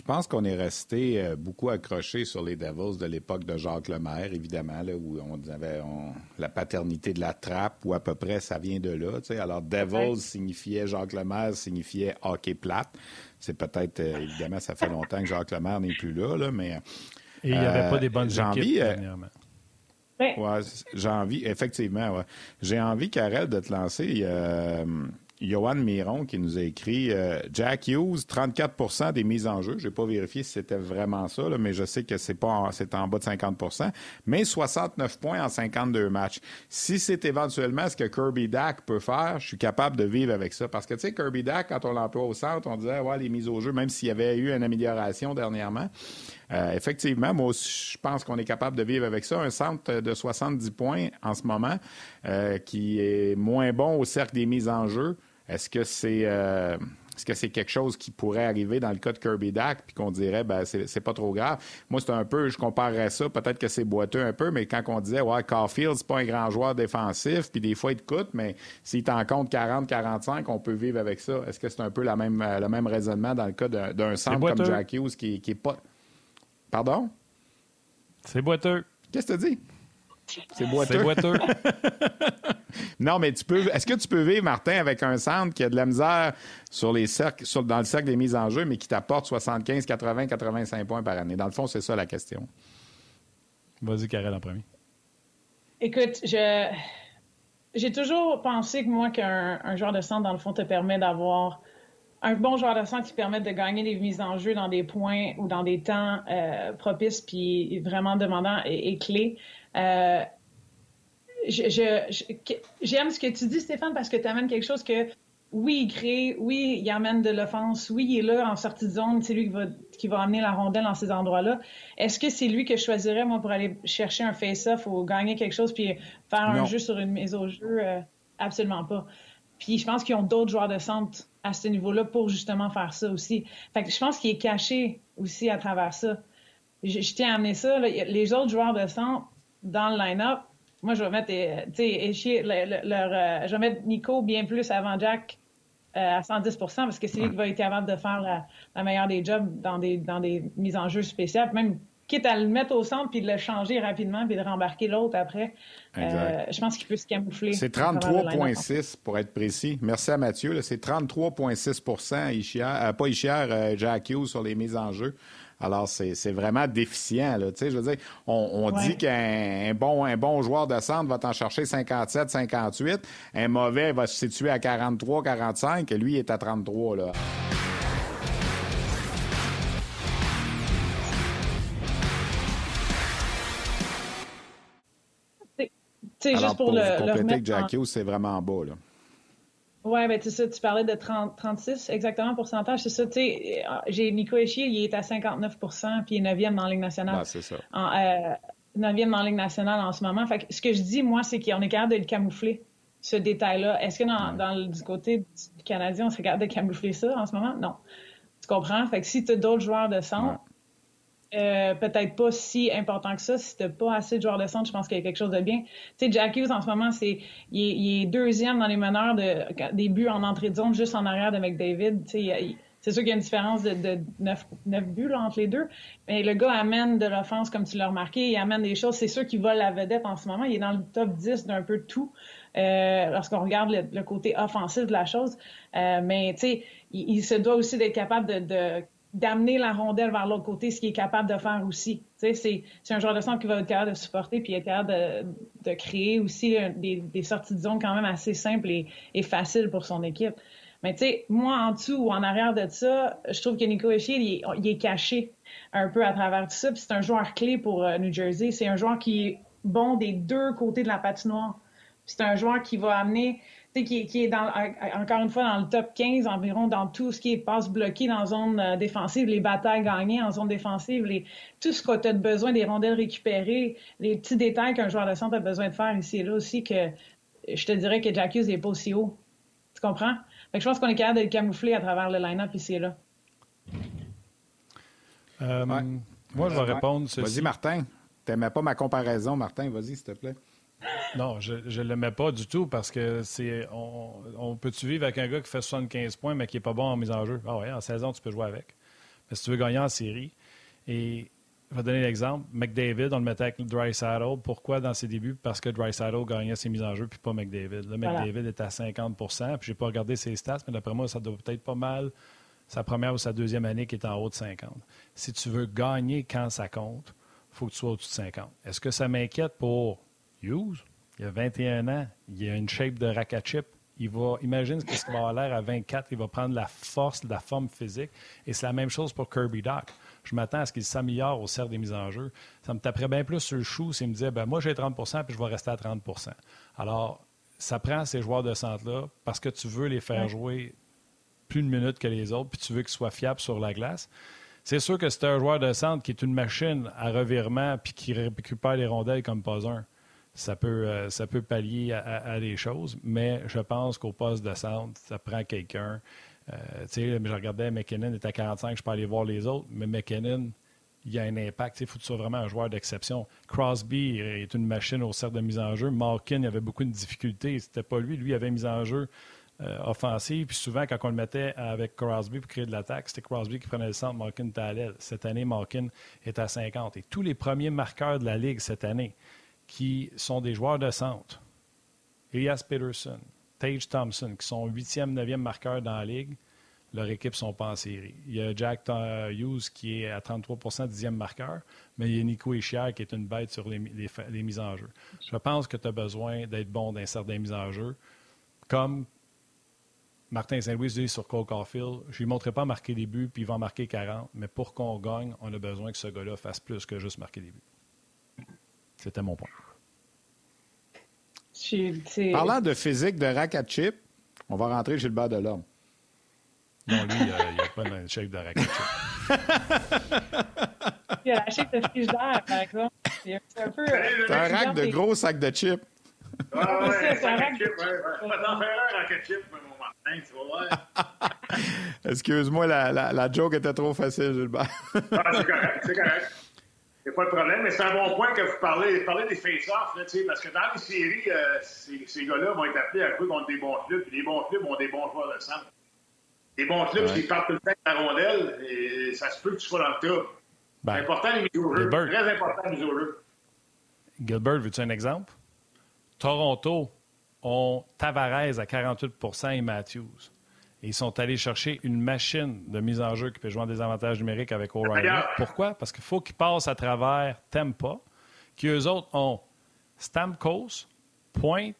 Je pense qu'on est resté beaucoup accroché sur les Devils de l'époque de Jacques Lemaire, évidemment, là, où on avait la paternité de la trappe, ou à peu près ça vient de là. Alors, Devils signifiait, Jacques Lemaire signifiait hockey plate. C'est peut-être, évidemment, ça fait longtemps que Jacques Lemaire n'est plus là, là mais et il n'y avait pas des bonnes équipes envie, euh, dernièrement. Ouais, j'ai envie, effectivement, ouais. J'ai envie, Karel, de te lancer. Johan Miron qui nous a écrit euh, Jack Hughes, 34% des mises en jeu. Je n'ai pas vérifié si c'était vraiment ça, mais je sais que c'est pas c'est en bas de 50% mais 69 points en 52 matchs. Si c'est éventuellement ce que Kirby Dack peut faire, je suis capable de vivre avec ça. Parce que, tu sais, Kirby Dack, quand on l'emploie au centre, on disait, ouais, les mises au jeu, même s'il y avait eu une amélioration dernièrement, euh, effectivement, moi aussi, je pense qu'on est capable de vivre avec ça. Un centre de 70 points en ce moment, euh, qui est moins bon au cercle des mises en jeu. Est-ce que c'est euh, est-ce que c'est quelque chose qui pourrait arriver dans le cas de Kirby Dack, puis qu'on dirait, ben c'est pas trop grave? Moi, c'est un peu, je comparerais ça, peut-être que c'est boiteux un peu, mais quand on disait, ouais, Caulfield, c'est pas un grand joueur défensif, puis des fois, il te coûte, mais s'il t'en compte 40-45, on peut vivre avec ça. Est-ce que c'est un peu la même, le même raisonnement dans le cas d'un centre comme Jack Hughes qui, qui est pas. Pardon? C'est boiteux. Qu'est-ce que tu dis? C'est boiteux. C'est boiteux. non, mais tu peux. Est-ce que tu peux vivre, Martin, avec un centre qui a de la misère sur les cercles, dans le cercle des mises en jeu, mais qui t'apporte 75, 80, 85 points par année? Dans le fond, c'est ça la question. Vas-y, Karel, en premier. Écoute, je. J'ai toujours pensé que moi, qu'un joueur de centre, dans le fond, te permet d'avoir un bon joueur de centre qui permet de gagner des mises en jeu dans des points ou dans des temps euh, propices puis vraiment demandants et, et clés. Euh, j'aime ce que tu dis, Stéphane, parce que tu amènes quelque chose que, oui, il crée, oui, il amène de l'offense, oui, il est là en sortie de zone, c'est lui qui va, qui va amener la rondelle dans ces endroits-là. Est-ce que c'est lui que je choisirais, moi, pour aller chercher un face-off ou gagner quelque chose puis faire un jeu sur une mise au jeu? Euh, absolument pas. Puis je pense qu'ils ont d'autres joueurs de centre à ce niveau-là pour justement faire ça aussi. Fait que je pense qu'il est caché aussi à travers ça. Je, tiens à amener ça. Les autres joueurs de centre, dans le line-up, moi, je vais mettre, euh, tu sais, leur, euh, je vais mettre Nico bien plus avant Jack euh, à 110% parce que c'est lui qui va être capable de faire la, meilleure des jobs dans des, dans des mises en jeu spéciales. Même quitte à le mettre au centre puis de le changer rapidement puis de rembarquer l'autre après. Euh, je pense qu'il peut se camoufler. C'est 33,6 pour être précis. Merci à Mathieu. C'est 33,6% Ishiar, euh, pas Ishiar, euh, Jack Hughes sur les mises en jeu. Alors, c'est vraiment déficient. Là. Je veux dire, on, dit qu'un bon, un bon joueur de centre va t'en chercher 57, 58. Un mauvais va se situer à 43, 45. Et lui, il est à 33. Là. C'est juste pour, le, compléter le Jack Hughes, c'est vraiment bas. Là. Oui, ben tu tu parlais de 30, 36 exactement pourcentage, c'est ça. Tu sais, euh, j'ai Nico Echier, il est à 59% puis il est 9e dans la Ligue nationale. Ben, c'est ça. En, euh, 9e dans la Ligue nationale en ce moment. Fait que ce que je dis, moi, c'est qu'on est capable de le camoufler, ce détail-là. Est-ce que dans, dans le, du côté du Canadien, on serait capable de camoufler ça en ce moment? Non. Tu comprends? Fait que si tu as d'autres joueurs de centre, euh, peut-être pas si important que ça. Si t'as pas assez de joueurs de centre, je pense qu'il y a quelque chose de bien. Tu sais, Jack Hughes, en ce moment, c'est il, est deuxième dans les meneurs de, des buts en entrée de zone, juste en arrière de McDavid. Tu sais, c'est sûr qu'il y a une différence de, de 9, buts là, entre les deux. Mais le gars amène de l'offense, comme tu l'as remarqué. Il amène des choses. C'est sûr qu'il vole la vedette en ce moment. Il est dans le top 10 d'un peu tout. Euh, lorsqu'on regarde le, côté offensif de la chose. Euh, mais tu sais, il, se doit aussi d'être capable de, de d'amener la rondelle vers l'autre côté, ce qu'il est capable de faire aussi. C'est un joueur de centre qui va être capable de supporter puis être capable de, de créer aussi des, des, sorties de zone quand même assez simples et, et faciles pour son équipe. Mais tu sais, moi, en dessous ou en arrière de ça, je trouve que Nico Echier, il, il, est caché un peu à travers tout ça. c'est un joueur clé pour euh, New Jersey. C'est un joueur qui est bon des deux côtés de la patinoire. C'est un joueur qui va amener qui, qui, est dans, encore une fois dans le top 15 environ dans tout ce qui est passe bloqué dans zone euh, défensive, les batailles gagnées en zone défensive, les, tout ce que tu as besoin des rondelles récupérées, les petits détails qu'un joueur de centre a besoin de faire ici et là aussi que je te dirais que Jack Hughes n'est pas aussi haut. Tu comprends? Fait que je pense qu'on est capable de le camoufler à travers le line-up ici et là. Euh, moi, je vais répondre. Vas-y, Martin. T'aimais pas ma comparaison, Martin. Vas-y, s'il te plaît. Non, je ne l'aimais pas du tout parce que c'est. On, peut-tu vivre avec un gars qui fait 75 points mais qui n'est pas bon en mise en jeu? Ah ouais, en saison, tu peux jouer avec. Mais si tu veux gagner en série, et je vais donner l'exemple, McDavid, on le mettait avec Dry Saddle. Pourquoi dans ses débuts? Parce que Dry Saddle gagnait ses mises en jeu puis pas McDavid. Là, McDavid est à 50% puis j'ai pas regardé ses stats, mais d'après moi, ça doit peut-être pas mal sa première ou sa deuxième année qui est en haut de 50. Si tu veux gagner quand ça compte, il faut que tu sois au-dessus de 50. Est-ce que ça m'inquiète pour Hughes? il a 21 ans, il a une shape de chip. Il va, imagine ce qu'il va avoir l'air à 24. Il va prendre la force, la forme physique. Et c'est la même chose pour Kirby Doc. Je m'attends à ce qu'il s'améliore au cercle des mises en jeu. Ça me taperait bien plus sur le chou s'il me disait ben, moi, j'ai 30% puis je vais rester à 30% Alors, ça prend ces joueurs de centre-là parce que tu veux les faire jouer plus de minutes que les autres, puis tu veux qu'ils soient fiables sur la glace. C'est sûr que c'est un joueur de centre qui est une machine à revirement puis qui récupère les rondelles comme pas un ça peut, euh, ça peut pallier à, des choses, mais je pense qu'au poste de centre, ça prend quelqu'un. Euh, je regardais McKinnon est à 45, je peux aller voir les autres, mais McKinnon, il y a un impact. Il faut que tu sois vraiment un joueur d'exception. Crosby est une machine au cercle de mise en jeu. Malkin, il avait beaucoup de difficultés. C'était pas lui. Lui, avait mise en jeu euh, offensive. Puis souvent, quand on le mettait avec Crosby pour créer de l'attaque, c'était Crosby qui prenait le centre, Malkin était à. Cette année, Malkin est à 50. Et tous les premiers marqueurs de la Ligue cette année, qui sont des joueurs de centre. Elias Peterson, Tage Thompson, qui sont 8e, 9e marqueurs dans la Ligue, leur équipe ne sont pas en série. Il y a Jack Hughes qui est à 33 10e marqueur, mais il y a Nico Echier qui est une bête sur les, mises en jeu. Je pense que tu as besoin d'être bon dans certaines mises en jeu, comme Martin Saint-Louis dit sur Cole Caulfield, je ne lui montrerai pas marquer des buts, puis il va en marquer 40, mais pour qu'on gagne, on a besoin que ce gars-là fasse plus que juste marquer des buts. C'était mon point. Parlant de physique de racket chip, on va rentrer chez le bas de l'homme. Non, lui, il n'y a, pas de shape de racket chip. il a la shape de frigidaire, par exemple. C'est un peu. C'est un rack de gros sacs de chips. Ah ouais, c'est un rack de chips. Ouais, ouais. T'en faire un racket chip, mon Martin, tu vas voir. Excuse-moi, la, la, la, joke était trop facile, Gilbert. ah, c'est correct, c'est correct. Il pas de problème, mais c'est un bon point que vous parlez, parlez des face-offs, parce que dans les séries, euh, ces, ces gars-là vont être appelés à jouer contre des bons clubs, puis les bons clubs ont des bons joueurs de centre. Les bons clubs, ouais. s'ils partent tout le temps de la rondelle, et ça se peut que tu sois dans le top. c'est ben, important les mises au jeu. Très important les mises au jeu. Gilbert, veux-tu un exemple? Toronto ont Tavares à 48% et Matthews. Ils sont allés chercher une machine de mise en jeu qui peut jouer en désavantage numérique avec O'Reilly. Pourquoi? Parce qu'il faut qu'ils passent à travers Tempa, qui eux autres ont Stamkos, Point,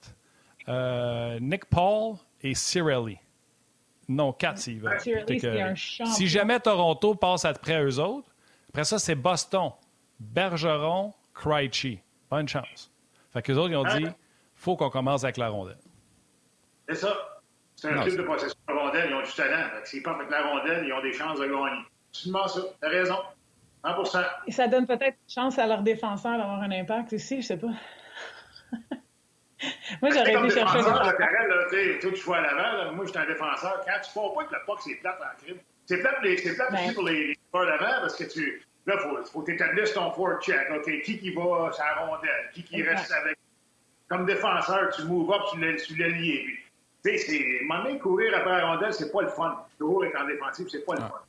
euh, Nick Paul et Cirelli. Non, quatre s'ils veulent. Si jamais Toronto passe après eux autres, après ça, c'est Boston, Bergeron, Krejci. Bonne chance. Fait qu'eux autres, ils ont dit faut qu'on commence avec la rondelle. C'est ça. C'est un type de possession de rondelle. Ils ont du talent. S'ils partent avec la rondelle, ils ont des chances de gagner. Absolument ça. T'as raison. 100 Et ça donne peut-être chance à leurs défenseurs d'avoir un impact aussi, je sais pas. moi, j'aurais été chercher. Toi, tu joues à l'avant. Moi, je suis un défenseur. Quand tu ne pas que le puck, c'est plate en crime. C'est plate, plate ben. aussi pour les joueurs d'avant parce que tu. Là, il faut, que tu établisses ton forecheck. OK, qui qui va la rondelle? Qui qui reste avec? Comme défenseur, tu move up, tu l'as lié. Tu sais, c'est. À courir après la rondelle, c'est pas le fun. Toujours être en défensive, c'est pas le fun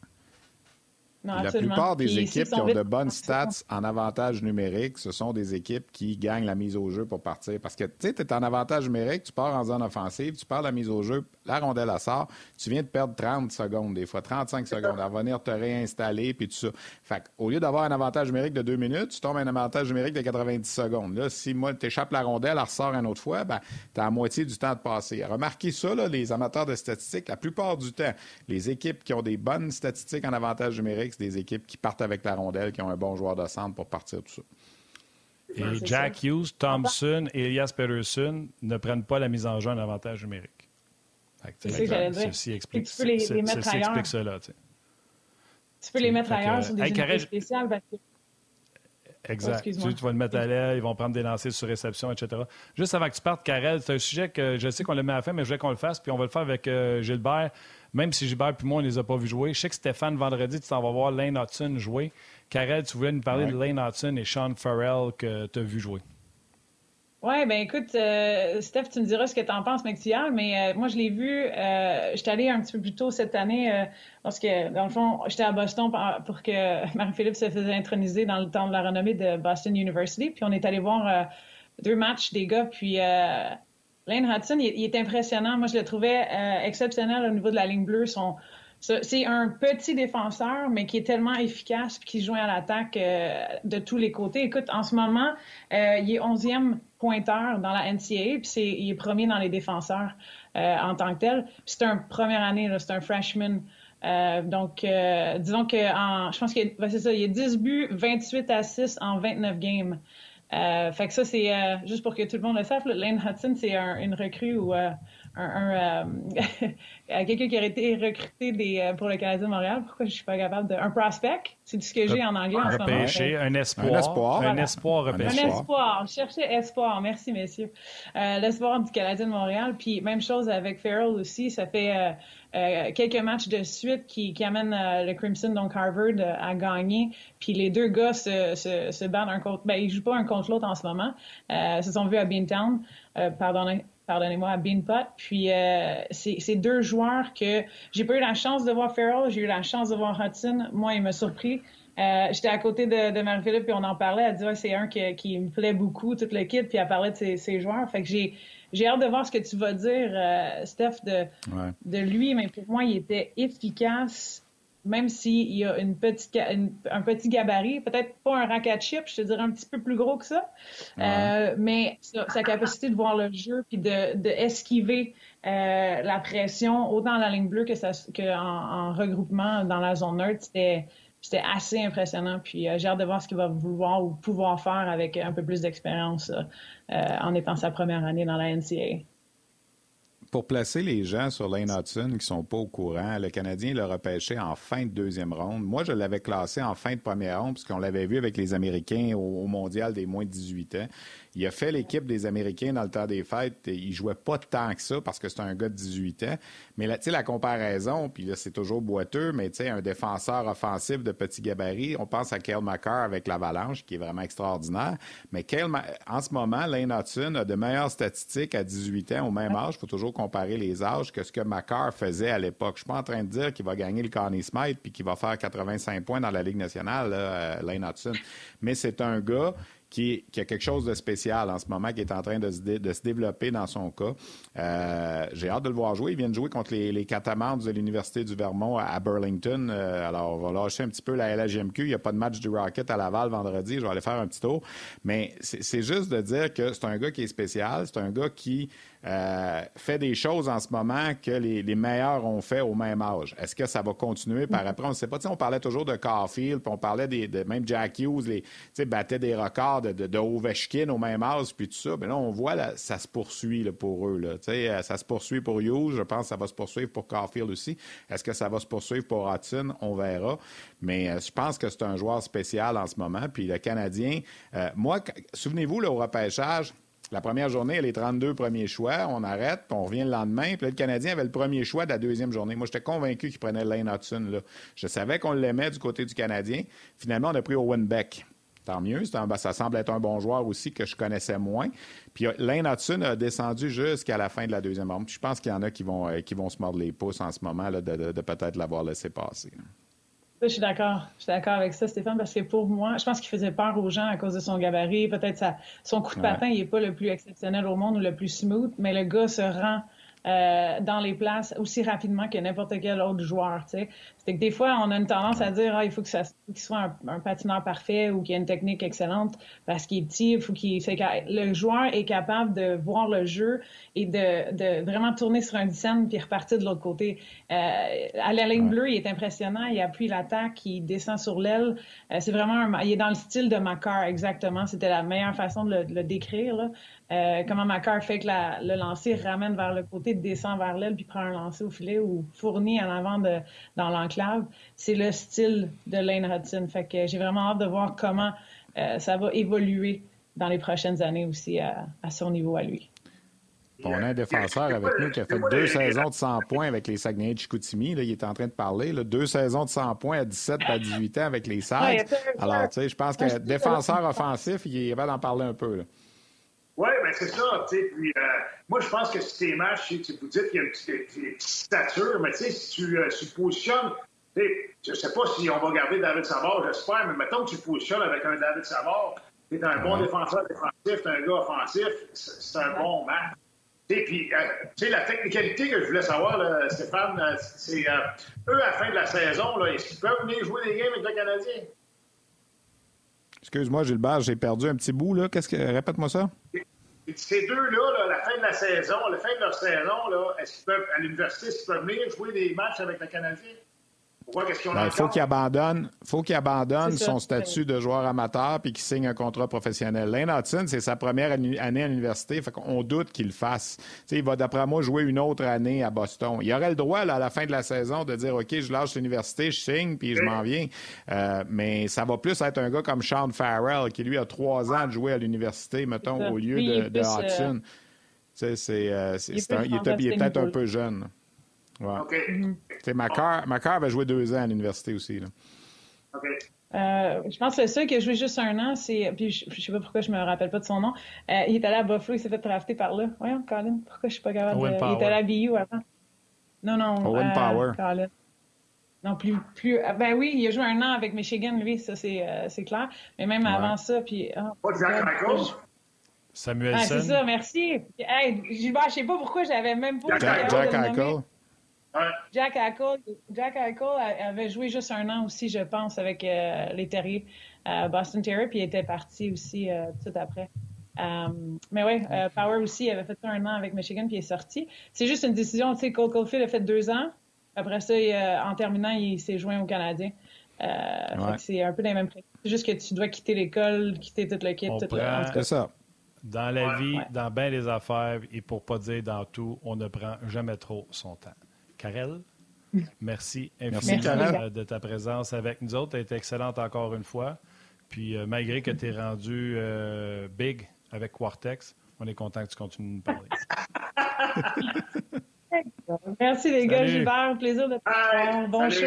la plupart des équipes qui ont de bonnes stats en avantage numérique, ce sont des équipes qui gagnent la mise au jeu pour partir. Parce que tu sais, tu es en avantage numérique, tu pars en zone offensive, tu pars la mise au jeu, la rondelle à sort, tu viens de perdre 30 secondes, des fois 35 secondes, à venir te réinstaller, puis tout ça. Fait au lieu d'avoir un avantage numérique de deux minutes, tu tombes un avantage numérique de 90 secondes. Là, si moi, tu échappes la rondelle, elle ressort une autre fois, ben, tu as la moitié du temps de passer. Remarquez ça, là, les amateurs de statistiques, la plupart du temps, les équipes qui ont des bonnes statistiques en avantage numérique, des équipes qui partent avec la rondelle, qui ont un bon joueur de centre pour partir tout ça. Et Jack Hughes, Thompson et Elias Peterson ne prennent pas la mise en jeu en avantage numérique. Ceci explique, tu peux les, les mettre ailleurs. Explique cela, tu, peux les mettre ailleurs sur des unités spéciales parce que Exact. tu, vas le mettre à l'aile, ils vont prendre des lancers sur réception, etc. Juste avant que tu partes, Karel, c'est un sujet que je sais qu'on le met à la fin, mais je voulais qu'on le fasse, puis on va le faire avec euh, Gilbert. Même si Gilbert et moi, on ne les a pas vus jouer. Je sais que Stéphane, vendredi, tu t'en vas voir Lane Hudson jouer. Karel, tu voulais nous parler de Lane Hudson et Sean Farrell que tu as vu jouer. Oui, ben écoute, euh, Steph, tu me diras ce que tu en penses, Mexial, mais euh, moi, je l'ai vu, euh, j'étais allé un petit peu plus tôt cette année, parce que, dans le fond, j'étais à Boston pour que Marie-Philippe se faisait introniser dans le temps de la renommée de Boston University, puis on est allé voir deux matchs des gars, puis Lane Hudson, il, est impressionnant. Moi, je le trouvais exceptionnel au niveau de la ligne bleue. C'est un petit défenseur, mais qui est tellement efficace et qui joue à l'attaque de tous les côtés. Écoute, en ce moment, il est 11e pointeur dans la NCAA, puis il est premier dans les défenseurs euh, en tant que tel. C'est un première année, c'est un freshman. Euh, donc, euh, disons que je pense qu'il c'est ça, il y a 10 buts, 28 assists en 29 games. Fait que ça, c'est juste pour que tout le monde le sache. Lane Hudson, c'est une recrue ou un, euh, quelqu'un qui aurait été recruté des, euh, pour le Canadien de Montréal. Pourquoi je suis pas capable de... Un prospect, c'est ce que j'ai en anglais en ce moment. un espoir. Un espoir. Un espoir repêché. Un espoir. Cherchez espoir. Merci, messieurs. Euh, l'espoir du Canadien de Montréal. Puis même chose avec Farrell aussi. Ça fait quelques matchs de suite qui, qui amènent le Crimson, donc Harvard, à gagner. Puis les deux gars se, se, se battent un contre... Ben, ils jouent pas un contre l'autre en ce moment. se sont vus à Beantown. pardonnez pardonnez-moi, à Beanpot. Puis euh, c'est deux joueurs que j'ai pas eu la chance de voir Farrell, j'ai eu la chance de voir Hudson. Moi, il m'a surpris. Euh, j'étais à côté de, de Marie-Philippe et on en parlait. Elle dit ouais, c'est un qui, qui, me plaît beaucoup, tout le kit, puis elle parlait de ses, joueurs. Fait que j'ai j'ai hâte de voir ce que tu vas dire, euh, Steph, de, de lui, mais pour moi, il était efficace même s'il y a une petite, un petit gabarit, peut-être pas un rack chip, je te dirais un petit peu plus gros que ça, euh, mais sa, capacité de voir le jeu puis de, de esquiver euh, la pression autant dans la ligne bleue que, ça, que en, regroupement dans la zone neutre, c'était c'était assez impressionnant. Puis euh, j'ai hâte de voir ce qu'il va vouloir ou pouvoir faire avec un peu plus d'expérience en étant sa première année dans la NCAA pour placer les gens sur Lane Hudson qui sont pas au courant, le Canadien l'a repêché en fin de deuxième ronde. Moi, je l'avais classé en fin de première ronde, puisqu'on l'avait vu avec les Américains au, Mondial des moins de 18 ans. Il a fait l'équipe des Américains dans le temps des fêtes. Il jouait pas tant que ça parce que c'est un gars de 18 ans. Mais là, tu sais, la comparaison, puis là, c'est toujours boiteux, mais tu sais, un défenseur offensif de petit gabarit, on pense à Kyle McCarr avec l'Avalanche, qui est vraiment extraordinaire. Mais Kyle, en ce moment, Lane Hudson a de meilleures statistiques à 18 ans, au même âge. Il faut toujours comparer les âges que ce que Macar faisait à l'époque. Je suis pas en train de dire qu'il va gagner le Connie Smythe puis qu'il va faire 85 points dans la Ligue nationale, là, Lane Hudson. Mais c'est un gars qui, a quelque chose de spécial en ce moment, qui est en train de se, développer dans son cas. Euh, j'ai hâte de le voir jouer. Il vient de jouer contre les, les Catamarans de l'Université du Vermont à, Burlington. Euh, alors, on va lâcher un petit peu la LHMQ. Il n'y a pas de match du Rocket à Laval vendredi. Je vais aller faire un petit tour. Mais c'est juste de dire que c'est un gars qui est spécial. C'est un gars qui euh, fait des choses en ce moment que les, meilleurs ont fait au même âge. Est-ce que ça va continuer par après? On ne sait pas. on parlait toujours de Caulfield, puis on parlait des, de même Jack Hughes, les, battait des records de, de, Ovechkin au même âge, puis tout ça. Mais là, on voit, là, ça se poursuit pour eux. Là. Euh, ça se poursuit pour Hughes. Je pense que ça va se poursuivre pour Caulfield aussi. Est-ce que ça va se poursuivre pour Hudson? On verra. Mais euh, je pense que c'est un joueur spécial en ce moment. Puis le Canadien, moi, souvenez-vous, au repêchage, la première journée, les 32 premiers choix, on arrête, puis on revient le lendemain. Puis le Canadien avait le premier choix de la deuxième journée. Moi, j'étais convaincu qu'il prenait Lane Hudson. Là. Je savais qu'on l'aimait du côté du Canadien. Finalement, on a pris Owen Beck. Tant mieux, ça semble être un bon joueur aussi que je connaissais moins. Puis euh, Lane Hudson a descendu jusqu'à la fin de la deuxième ronde. je pense qu'il y en a qui vont, euh, qui vont se mordre les pouces en ce moment là, de, peut-être l'avoir laissé passer. Je suis d'accord. Je suis d'accord avec ça, Stéphane, parce que pour moi, je pense qu'il faisait peur aux gens à cause de son gabarit. Peut-être son coup de patin, il n'est pas le plus exceptionnel au monde ou le plus smooth, mais le gars se rend euh, dans les places aussi rapidement que n'importe quel autre joueur. C'est que des fois, on a une tendance à dire ah, il faut que ça qu'il soit un, patineur parfait ou qu'il ait une technique excellente parce qu'il est petit, il faut qu'il le joueur est capable de voir le jeu et de, de vraiment tourner sur un dizaine puis repartir de l'autre côté. Euh, à la ligne bleue, il est impressionnant, il appuie l'attaque, il descend sur l'aile. Euh, c'est vraiment un, il est dans le style de Macar exactement. C'était la meilleure façon de le, de le décrire. Là. Euh, comment Macar fait que le lancer ramène vers le côté, descend vers l'aile, puis prend un lancer au filet ou fournit en avant de, dans l'enclave. C'est le style de Lane Hudson. Fait que j'ai vraiment hâte de voir comment euh, ça va évoluer dans les prochaines années aussi à, son niveau à lui. On a un défenseur avec nous qui a fait deux saisons de 100 points avec les Saguenay de Chicoutimi. il est en train de parler. deux saisons de 100 points à 17 à 18 ans avec les Sags. Alors, tu sais, je pense que défenseur offensif, il va d'en parler un peu. Oui, mais c'est ça. Puis, euh, moi, je pense que si tes matchs, tu vous dites qu'il y a une petite, stature, mais si tu, euh, tu positionnes, je ne sais pas si on va garder David Savard, j'espère, mais mettons que tu positionnes avec un David Savard, tu es un bon défenseur défensif, tu un gars offensif, c'est un bon match. Puis, euh, la technicalité que je voulais savoir, là, Stéphane, c'est eux, à la fin de la saison, est-ce qu'ils peuvent venir jouer des games avec le Canadien? Excuse-moi, Gilbert, j'ai perdu un petit bout. là. Qu'est-ce que... Répète-moi ça. Ces deux-là, la fin de la saison, la fin de leur saison, là, est-ce qu'ils peuvent, à l'université, qu'ils peuvent venir jouer des matchs avec le Canadien? Ben, il faut qu'il abandonne, faut qu'il abandonne son statut de joueur amateur puis qu'il signe un contrat professionnel. Lane Hudson, c'est sa première année à l'université, fait qu'on doute qu'il le fasse. il va, d'après moi, jouer une autre année à Boston. Il aurait le droit, à la fin de la saison, de dire, OK, je lâche l'université, je signe, puis je m'en viens. Euh, mais ça va plus être un gars comme Sean Farrell, qui, lui, a trois ans de jouer à l'université, mettons, au lieu de, de euh, Hudson. C'est, euh, il, est peut-être un peu jeune. Ouais. OK. Mm-hmm. Macar, va jouer deux ans à l'université aussi. Là. OK. Euh, je pense que c'est ça qui a joué juste un an. C'est, puis je, ne sais pas pourquoi je me rappelle pas de son nom. Euh, il est allé à Buffalo, il s'est fait drafter par là. Voyons, Colin, pourquoi je suis pas capable de. Il est allé à BU avant. Non, non. Owen euh, Power. Colin. Non, plus, plus. Ben oui, il a joué un an avec Michigan, lui, ça c'est, c'est clair. Mais même avant ça, puis. Oh, Jack Samuel ah, C'est ça, merci. Hey, je sais pas pourquoi j'avais même pas. Jack, Jack Jack Eichel, Jack avait joué juste un an aussi, je pense, avec euh, les Terriers, euh, Boston Terriers, puis il était parti aussi euh, tout après. mais oui, Power aussi avait fait un an avec Michigan, puis il est sorti. C'est juste une décision, tu sais, Cole Caulfield a fait deux ans. Après ça, en terminant, il s'est joint au Canadien. C'est un peu les mêmes C'est juste que tu dois quitter l'école, quitter toute l'équipe. Tout C'est ça. Dans la vie, dans bien les affaires, et pour pas dire dans tout, on ne prend jamais trop son temps. Karel, merci infiniment de ta présence avec nous autres. Tu as été excellente encore une fois. Puis euh, malgré que tu es rendu euh, big avec Quartex, on est content que tu continues de nous parler. merci les gars, Gilbert. Plaisir de te parler. Bon show.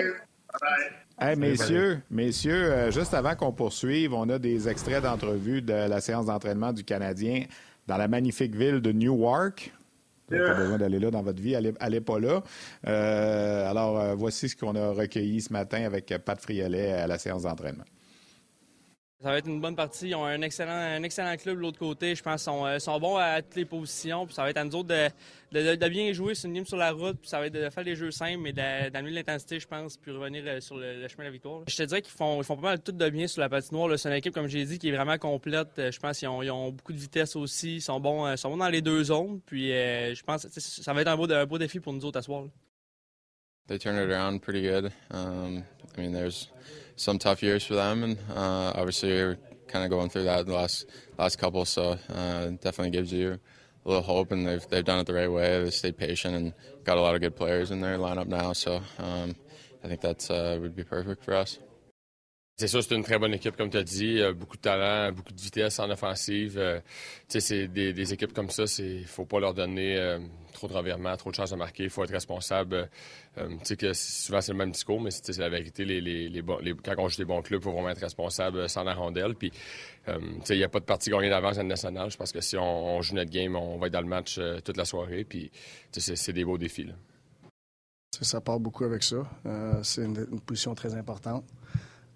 Hey, messieurs, messieurs, euh, juste avant qu'on poursuive, on a des extraits d'entrevue de la séance d'entraînement du Canadien dans la magnifique ville de Newark. Vous n'avez pas besoin d'aller là dans votre vie. Allez, pas là. Euh, alors, voici ce qu'on a recueilli ce matin avec Pat Friolet à la séance d'entraînement. Ça va être une bonne partie. Ils ont un excellent, club de l'autre côté. Je pense qu'ils sont, bons à toutes les positions. Puis ça va être à nous autres de, bien jouer. C'est une game sur la route. Puis ça va être de faire des jeux simples, mais d'amener l'intensité, je pense, puis revenir sur le, chemin de la victoire. Je te dirais qu'ils font, ils pas mal tout de bien sur la patinoire. C'est une équipe, comme j'ai dit, qui est vraiment complète. Je pense qu'ils ont, beaucoup de vitesse aussi. Ils sont bons, sont bons dans les deux zones. Puis euh, je pense que ça va être un beau, un beau défi pour nous autres à soir. They turned it around pretty good. Um, I mean, there's some tough years for them, and uh, obviously we're kind of going through that the last last couple. So uh, definitely gives you a little hope, and they've they've done it the right way. They stayed patient and got a lot of good players in their lineup now. So um, I think that uh, would be perfect for us. C'est sûr, c'est une très bonne équipe, comme tu as dit. Beaucoup de talent, beaucoup de vitesse en offensive. Euh, c'est des, des, équipes comme ça, il faut pas leur donner euh, trop de revirements, trop de chances de marquer. Il faut être responsable. Euh, sais que souvent, c'est le même discours, mais c'est la vérité. Les, les, les, quand on joue des bons clubs, il faut vraiment être responsable sans la rondelle. Puis, il n'y a pas de partie gagnée d'avance à national. Je pense que si on, joue notre game, on va être dans le match toute la soirée. Puis, c'est des beaux défis. Ça part beaucoup avec ça. c'est une position très importante.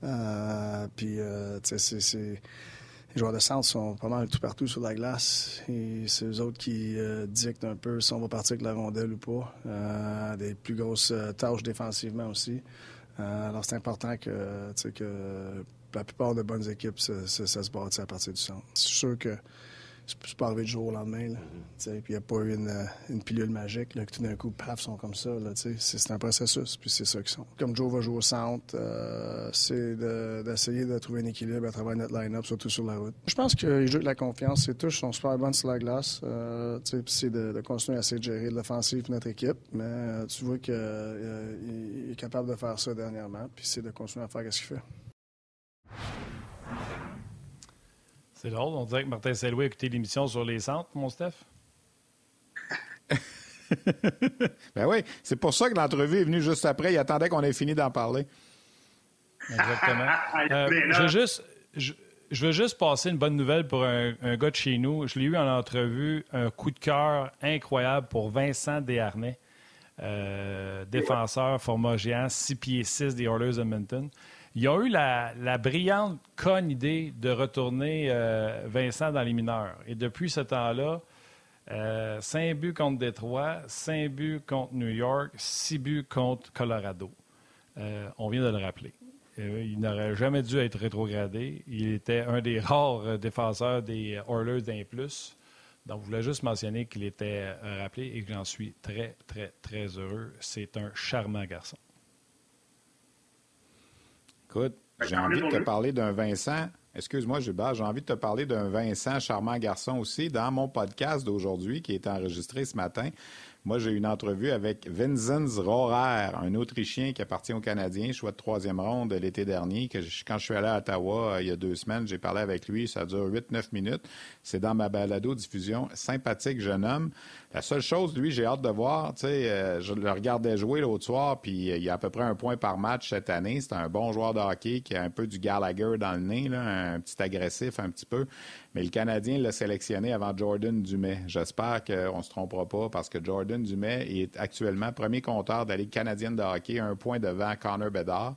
Euh, puis, euh, tu c'est. Les joueurs de centre sont pas mal tout partout sur la glace. C'est eux autres qui euh, dictent un peu si on va partir avec la rondelle ou pas. des plus grosses tâches défensivement aussi. alors, c'est important que, que la plupart de bonnes équipes, ça, se bâtit à partir du centre. C'est sûr que c'est pas arrivé du jour au lendemain. Puis il n'y a pas eu une, une pilule magique là, que tout d'un coup, paf, sont comme ça. C'est un processus, puis c'est ça qu'ils sont. Comme Joe va jouer au centre, euh, c'est d'essayer de, trouver un équilibre à travers notre line-up, surtout sur la route. Je pense qu'ils jouent avec la confiance. Ces touches sont super bonnes sur la glace. Euh, c'est de, de, continuer à essayer de gérer l'offensive de notre équipe. Mais euh, tu vois qu'il est capable de faire ça dernièrement, puis c'est de continuer à faire ce qu'il fait. C'est drôle, on dirait que Martin Saint-Louis a écouté l'émission sur les centres, mon Steph. ben oui, c'est pour ça que l'entrevue est venue juste après. Il attendait qu'on ait fini d'en parler. Exactement. Euh, je, veux juste, je, veux juste passer une bonne nouvelle pour un, gars de chez nous. Je l'ai eu en entrevue, un coup de cœur incroyable pour Vincent Desharnais, euh, défenseur format géant, 6 pieds 6 des Oilers Edmonton. Ils ont eu la, brillante conne idée de retourner euh, Vincent dans les mineurs. Et depuis ce temps-là, euh, 5 buts contre Détroit, 5 buts contre New York, 6 buts contre Colorado. Euh, on vient de le rappeler. Euh, il n'aurait jamais dû être rétrogradé. Il était un des rares défenseurs des Oilers d'un plus. Donc, je voulais juste mentionner qu'il était rappelé et que j'en suis très, très, très heureux. C'est un charmant garçon. Écoute, j'ai envie de te parler d'un Vincent. Excuse-moi, Gilbert, j'ai envie de te parler d'un Vincent, charmant garçon aussi, dans mon podcast d'aujourd'hui qui est enregistré ce matin. Moi, j'ai eu une entrevue avec Vinzenz Rohrer, un Autrichien qui appartient aux Canadiens, choix de troisième ronde l'été dernier. Que quand je suis allé à Ottawa euh, il y a deux semaines, j'ai parlé avec lui. Ça dure 8-9 minutes. C'est dans ma balado-diffusion. Sympathique jeune homme. La seule chose, lui, j'ai hâte de voir, tu sais, euh, je le regardais jouer l'autre soir, puis euh, il y a à peu près un point par match cette année. C'est un bon joueur de hockey qui a un peu du Gallagher dans le nez, un petit agressif un petit peu. Mais le Canadien l'a sélectionné avant Jordan Dumais. J'espère qu'on ne se trompera pas parce que Jordan Dumais est actuellement premier compteur de la Ligue canadienne de hockey, un point devant Connor Bedard.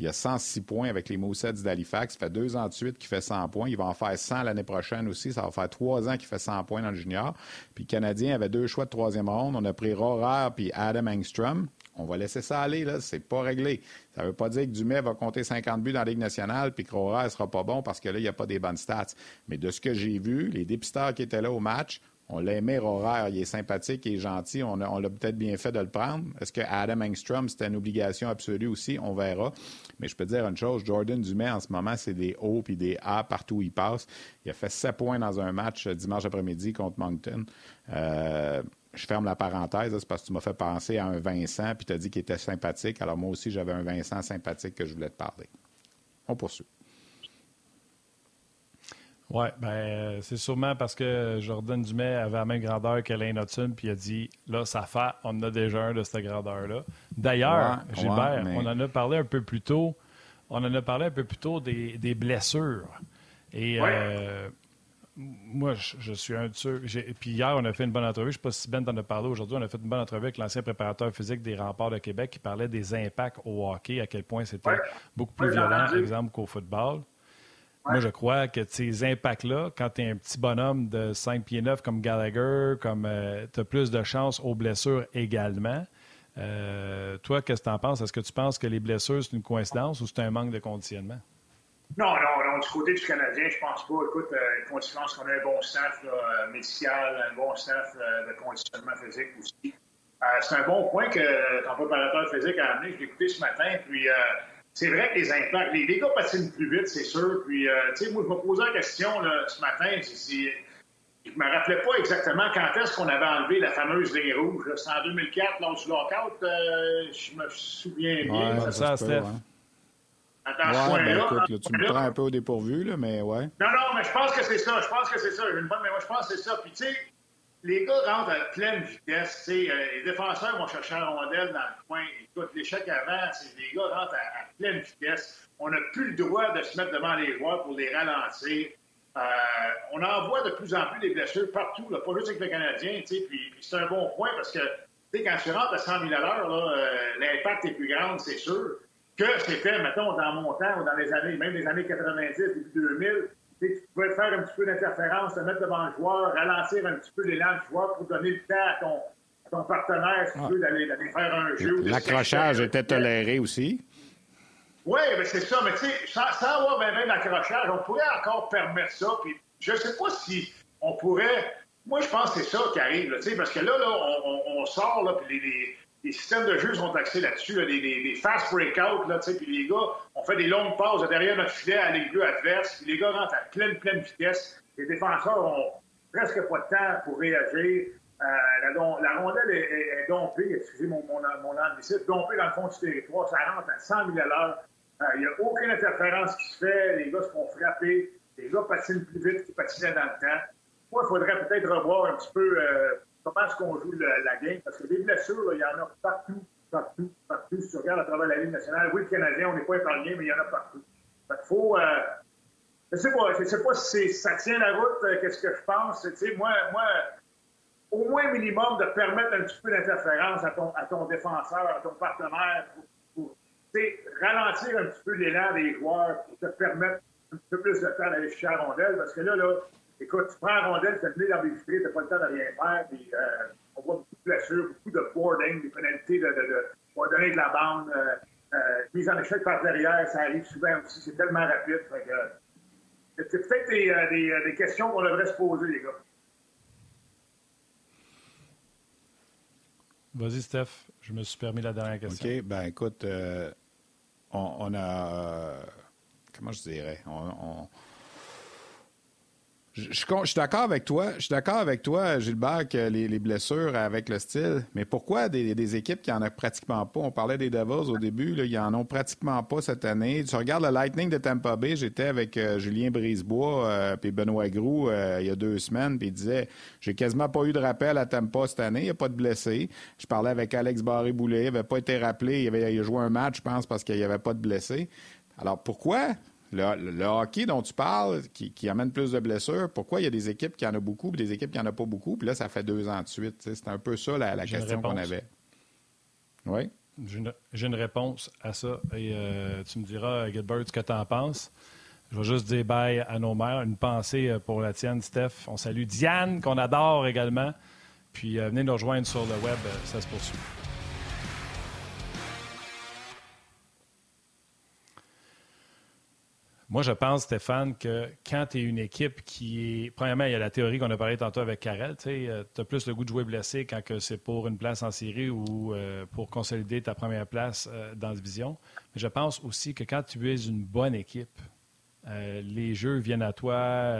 Il a 106 points avec les Moussets d'Halifax. Ça fait deux ans de suite qu'il fait 100 points. Il va en faire 100 l'année prochaine aussi. Ça va faire trois ans qu'il fait 100 points dans le junior. Puis le Canadien avait deux choix de troisième ronde. On a pris Rohrer puis Adam Engstrom. On va laisser ça aller, là. C'est pas réglé. Ça veut pas dire que Dumais va compter 50 buts dans la Ligue nationale puis que Rohrer sera pas bon parce que là, il n'y a pas des bonnes stats. Mais de ce que j'ai vu, les dépisteurs qui étaient là au match, on l'aimait horaire, il est sympathique, il est gentil, on, l'a peut-être bien fait de le prendre. Est-ce que Adam Engstrom, c'était une obligation absolue aussi? On verra. Mais je peux te dire une chose, Jordan Dumais, en ce moment, c'est des O puis des A partout où il passe. Il a fait 7 points dans un match euh, dimanche après-midi contre Moncton. Euh, je ferme la parenthèse, c'est parce que tu m'as fait penser à un Vincent, puis tu as dit qu'il était sympathique. Alors moi aussi, j'avais un Vincent sympathique que je voulais te parler. On poursuit. Oui, ben, euh, c'est sûrement parce que Jordan Dumais avait la même grandeur qu'Alain Hudson, puis il a dit là, ça fait, on en a déjà un de cette grandeur-là. D'ailleurs, Gilbert, on en a parlé un peu plus tôt. On en a parlé un peu plus tôt des, blessures. Et euh, moi, je, suis un de ceux. Puis hier, on a fait une bonne entrevue. Je ne sais pas si Ben t'en a parlé aujourd'hui. On a fait une bonne entrevue avec l'ancien préparateur physique des remparts de Québec qui parlait des impacts au hockey, à quel point c'était beaucoup plus violent, par exemple, qu'au football. Moi, je crois que ces impacts-là, quand tu es un petit bonhomme de 5 pieds 9 comme Gallagher, comme euh, tu as plus de chances aux blessures également. Euh, toi, qu'est-ce que tu en penses? Est-ce que tu penses que les blessures, c'est une coïncidence ou c'est un manque de conditionnement? Non, non, non. Du côté du Canadien, je pense pas. Écoute, euh, une coïncidence qu'on a un bon staff médical, un bon staff de conditionnement physique aussi. c'est un bon point que ton préparateur physique a amené. Je l'ai écouté ce matin. Puis, c'est vrai que les impacts, les, gars patinent plus vite, c'est sûr. Puis, euh, tu sais, moi, je me posais la question là, ce matin, si, je me rappelais pas exactement quand est-ce qu'on avait enlevé la fameuse ligne rouge. C'était en 2004, lors du lockout, euh, je me souviens bien. Ouais, ça, Steph. Hein. Attends, ouais, ben, écoute, tu me prends un peu au dépourvu, là, mais ouais. Non, non, mais je pense que c'est ça. Je pense que c'est ça. Une bonne, mais moi, je pense que c'est ça. Puis, tu sais, les gars rentrent à pleine vitesse. Euh, les défenseurs vont chercher la rondelle dans le coin. Écoute, l'échec avant, les gars rentrent à, pleine vitesse. On n'a plus le droit de se mettre devant les joueurs pour les ralentir. Euh, on en voit de plus en plus des blessures partout, là, pas juste avec le Canadien. Puis c'est un bon point parce que quand tu rentres à 100 000 à l'heure, euh, l'impact est plus grand, c'est sûr. Que c'était, mettons, dans mon temps ou dans les années, même les années 90, début 2000, tu pouvais faire un petit peu d'interférence, te mettre devant le joueur, ralentir un petit peu l'élan du joueur pour donner le temps à ton, partenaire, si tu veux, d'aller faire un jeu. L'accrochage était toléré aussi. Oui, mais c'est ça. Mais tu sais, sans, avoir même l'accrochage, on pourrait encore permettre ça. Puis je ne sais pas si on pourrait. Moi, je pense que c'est ça qui arrive, là, parce que là, là on, sort, là, puis les, les systèmes de jeu sont axés là-dessus, là, des, fast breakouts, là, puis les gars, on fait des longues pauses derrière notre filet à l'aiguille adverse, les gars rentrent à pleine, pleine vitesse. Les défenseurs ont presque pas de temps pour réagir. Euh, la, rondelle est, dompée, excusez mon, mon, mon anglicisme, dompée dans le fond du territoire. Ça rentre à 100 000 à l'heure. Euh, il n'y a aucune interférence qui se fait. Les gars se font frapper. Les gars patinent plus vite qu'ils patinaient dans le temps. Moi, il faudrait peut-être revoir un petit peu euh, comment est-ce qu'on joue la, game, parce que des blessures, il y en a partout, partout, partout. Si tu regardes à travers la Ligue nationale, oui, le Canadien, on n'est pas épargné, mais il y en a partout. Fait faut... Euh, je sais sais pas si ça tient la route, euh, qu'est-ce que je pense. Tu sais, moi, moi, au moins minimum de permettre un petit peu d'interférence à ton, à ton défenseur, à ton partenaire, pour, ralentir un petit peu l'élan des joueurs, pour te permettre un petit peu plus de temps d'aller chercher la rondelle, parce que là, là, Écoute, tu prends la rondelle, tu mets dans les tu n'as pas le temps de rien faire. Puis, euh, on voit beaucoup de blessures, beaucoup de boarding, des pénalités de, de, de, de donner de la bande. Euh, euh, mise en échec par derrière, ça arrive souvent aussi. C'est tellement rapide. c'est peut-être des, euh, des, euh, des, questions qu'on devrait se poser, les gars. Vas-y, Steph. Je me suis permis la dernière question. OK. Ben, écoute, on, on, a. comment je dirais? on je, suis d'accord avec toi. Je suis d'accord avec toi, Gilbert, que les, blessures avec le style. Mais pourquoi des, équipes qui en ont pratiquement pas? On parlait des Devils au début, ils en ont pratiquement pas cette année. Tu regardes le Lightning de Tampa Bay, j'étais avec euh, Julien Brisebois euh, puis Benoît Groux euh, il y a deux semaines, puis il disait J'ai quasiment pas eu de rappel à Tampa cette année, il n'y a pas de blessés. Je parlais avec Alex Barré-Boulet, il n'avait pas été rappelé, il avait joué un match, je pense, parce qu'il n'y avait pas de blessés. Alors pourquoi le, hockey dont tu parles, qui, amène plus de blessures, pourquoi il y a des équipes qui en ont beaucoup et des équipes qui n'en ont pas beaucoup? Puis là, ça fait deux ans de suite. C'est un peu ça la, question qu'on avait. Oui? J'ai une, réponse à ça. Et euh, tu me diras, Gilbert, ce que tu en penses. Je vais juste dire bye à nos mères. Une pensée euh, pour la tienne, Steph. On salue Diane, qu'on adore également. Puis euh, venez nous rejoindre sur le web. Ça se poursuit. Moi, je pense, Stéphane, que quand tu es une équipe qui est. Premièrement, il y a la théorie qu'on a parlé tantôt avec Karel. Tu euh, as plus le goût de jouer blessé quand c'est pour une place en série ou euh, pour consolider ta première place euh, dans la division. Mais je pense aussi que quand tu es une bonne équipe, les jeux viennent à toi.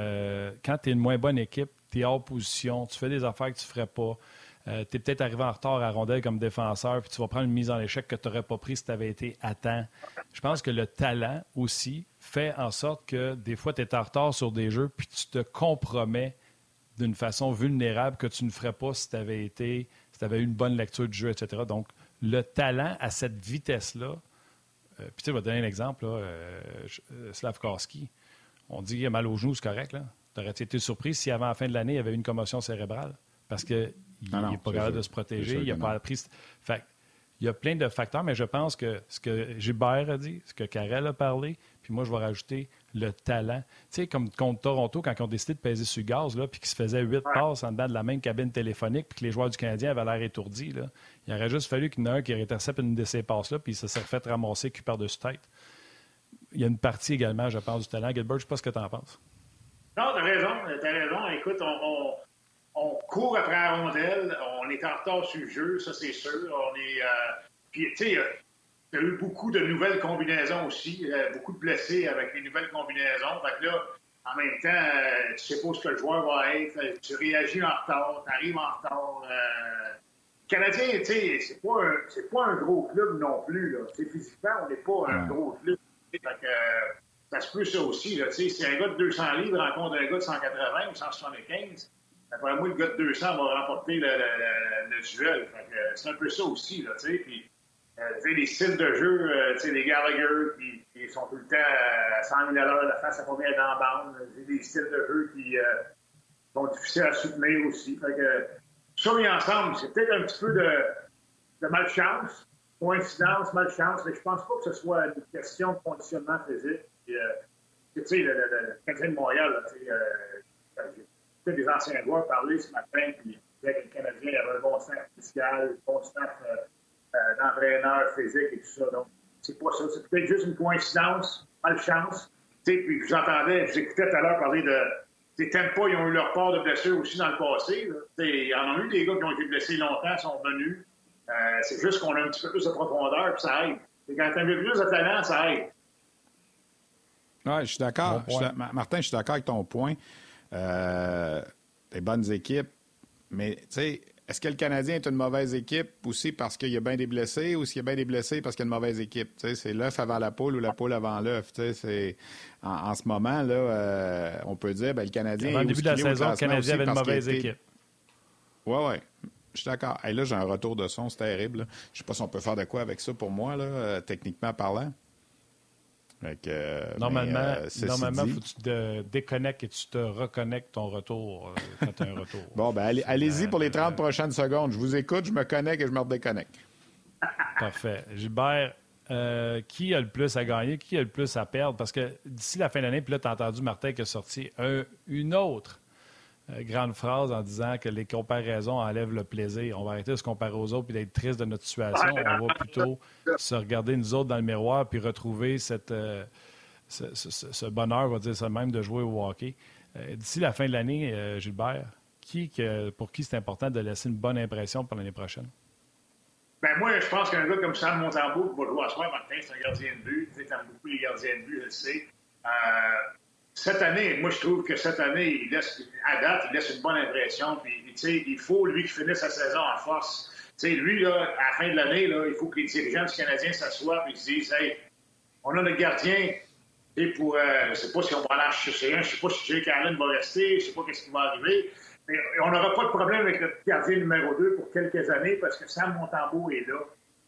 quand tu es une moins bonne équipe, tu es hors position, tu fais des affaires que tu ne ferais pas. tu es peut-être arrivé en retard à rondelle comme défenseur, puis tu vas prendre une mise en échec que tu n'aurais pas pris si tu avais été à temps. Je pense que le talent aussi fait en sorte que des fois, tu es en retard sur des jeux, puis tu te compromets d'une façon vulnérable que tu ne ferais pas si tu avais été, si tu avais eu une bonne lecture du jeu, etc. Donc, le talent à cette vitesse-là, euh, puis tu sais, je vais te donner un exemple, là, euh, euh, Slavkowski, on dit qu'il a mal aux genoux, c'est correct, là. Tu aurais été surpris si avant la fin de l'année, il y avait une commotion cérébrale? Parce qu'il n'est pas capable de se protéger, il n'a pas appris. Fait il y a plein de facteurs, mais je pense que ce que Gilbert a dit, ce que Carrel a parlé, puis moi, je vais rajouter le talent. Tu sais, comme contre Toronto, quand ils ont décidé de peser sur le gaz, là, puis qu'ils se faisaient huit passes en dedans de la même cabine téléphonique, puis que les joueurs du Canadien avaient l'air étourdis, là, il aurait juste fallu qu'il y en ait un qui intercepte une de ces passes-là, puis ça s'est fait ramasser cul par-dessus tête. Il y a une partie également, je pense, du talent. Gilbert, je ne sais pas ce que tu en penses. Non, tu as raison. Tu as raison. Écoute, on, on, court après la rondelle. On est en retard sur le jeu, ça, c'est sûr. On est. Euh, puis, tu sais, il y a eu beaucoup de nouvelles combinaisons aussi, euh, beaucoup de blessés avec les nouvelles combinaisons. Fait que là, en même temps, euh, tu sais pas ce que le joueur va être, tu réagis en retard, tu arrives en retard. Euh... Canadien, tu sais, c'est pas, un, pas un gros club non plus. Là. physiquement, on n'est pas un gros club. Fait que, ça se peut ça aussi. Là, si un gars de 200 livres rencontre un gars de 180 ou 175, après moi, le gars de 200 va remporter le, le, le, duel. C'est un peu ça aussi. Là, puis, euh, les styles de jeu, euh, les Gallagher qui, sont tout le temps à 100 000 à l'heure, la face à combien bande. des styles de jeu qui euh, sont difficiles à soutenir aussi. Fait que, ça mis ensemble, c'est peut-être un petit peu de, de malchance, coïncidence, malchance, mais je pense pas que ce soit une question de conditionnement physique. tu sais, le, le, de Montréal, tu sais, des anciens joueurs parler ce matin, puis disaient que le Canadien avait un bon staff fiscal, un bon euh, d'entraîneur physique et tout ça. Donc, c'est pas ça. C'est peut-être juste une coïncidence, malchance. Tu sais, puis vous entendais, vous écoutais tout à l'heure parler de. Tu pas, ils ont eu leur part de blessures aussi dans le passé. Il y en a eu des gars qui ont été blessés longtemps, sont venus. Euh, c'est juste qu'on a un petit peu plus de profondeur, puis ça aide. Et quand tu as un peu plus de talent, ça aide. Oui, je suis d'accord. Martin, je suis d'accord avec ton point. Euh, des bonnes équipes. Mais, tu sais, est-ce que le Canadien est une mauvaise équipe aussi parce qu'il y a bien des blessés ou s'il y a bien des blessés parce qu'il y a une mauvaise équipe? c'est l'œuf avant la poule ou la poule avant l'œuf. En, en, ce moment, là, euh, on peut dire ben, le Canadien. Avant le début de la saison, le Canadien avait une mauvaise équipe. Oui, oui. Je suis d'accord. Et là, j'ai un retour de son, c'est terrible. Je ne sais pas si on peut faire de quoi avec ça pour moi, là, euh, techniquement parlant. Euh, normalement, il normalement faut que tu te déconnectes et tu te reconnectes ton retour euh, quand tu as un retour. bon, ben allez, allez-y pour les 30 prochaines secondes. Je vous écoute, je me connecte et je me redéconnecte. Parfait. Gilbert, euh, qui a le plus à gagner, qui a le plus à perdre? Parce que d'ici la fin de l'année, puis là, tu as entendu Martin qui a sorti une autre euh, grande phrase en disant que les comparaisons enlèvent le plaisir. On va arrêter de se comparer aux autres et d'être triste de notre situation. On va plutôt se regarder nous autres dans le miroir puis retrouver cette, euh, ce, bonheur, on va dire ça même, de jouer au hockey. Euh, d'ici la fin de l'année, Gilbert, qui, pour qui c'est important de laisser une bonne impression pour l'année prochaine? Ben moi, je pense qu'un gars comme Sam Montembeau qui va jouer à soir, Martin, c'est un gardien de but. Tu sais, beaucoup les gardiens de but, je le sais cette année, moi, je trouve que cette année, il laisse, à date, il laisse une bonne impression. Puis, il faut, lui, qu'il finisse sa saison en force. lui, là, à la fin de l'année, il faut que les dirigeants du Canadien s'assoient et se disent Hey, on a notre gardien. Et pour, euh, je ne sais pas si on va aller chercher je ne sais pas si Jay Carlin va rester, je ne sais pas ce qui va arriver. Mais on n'aura pas de problème avec notre gardien numéro 2 pour quelques années parce que Sam Montembeau est là.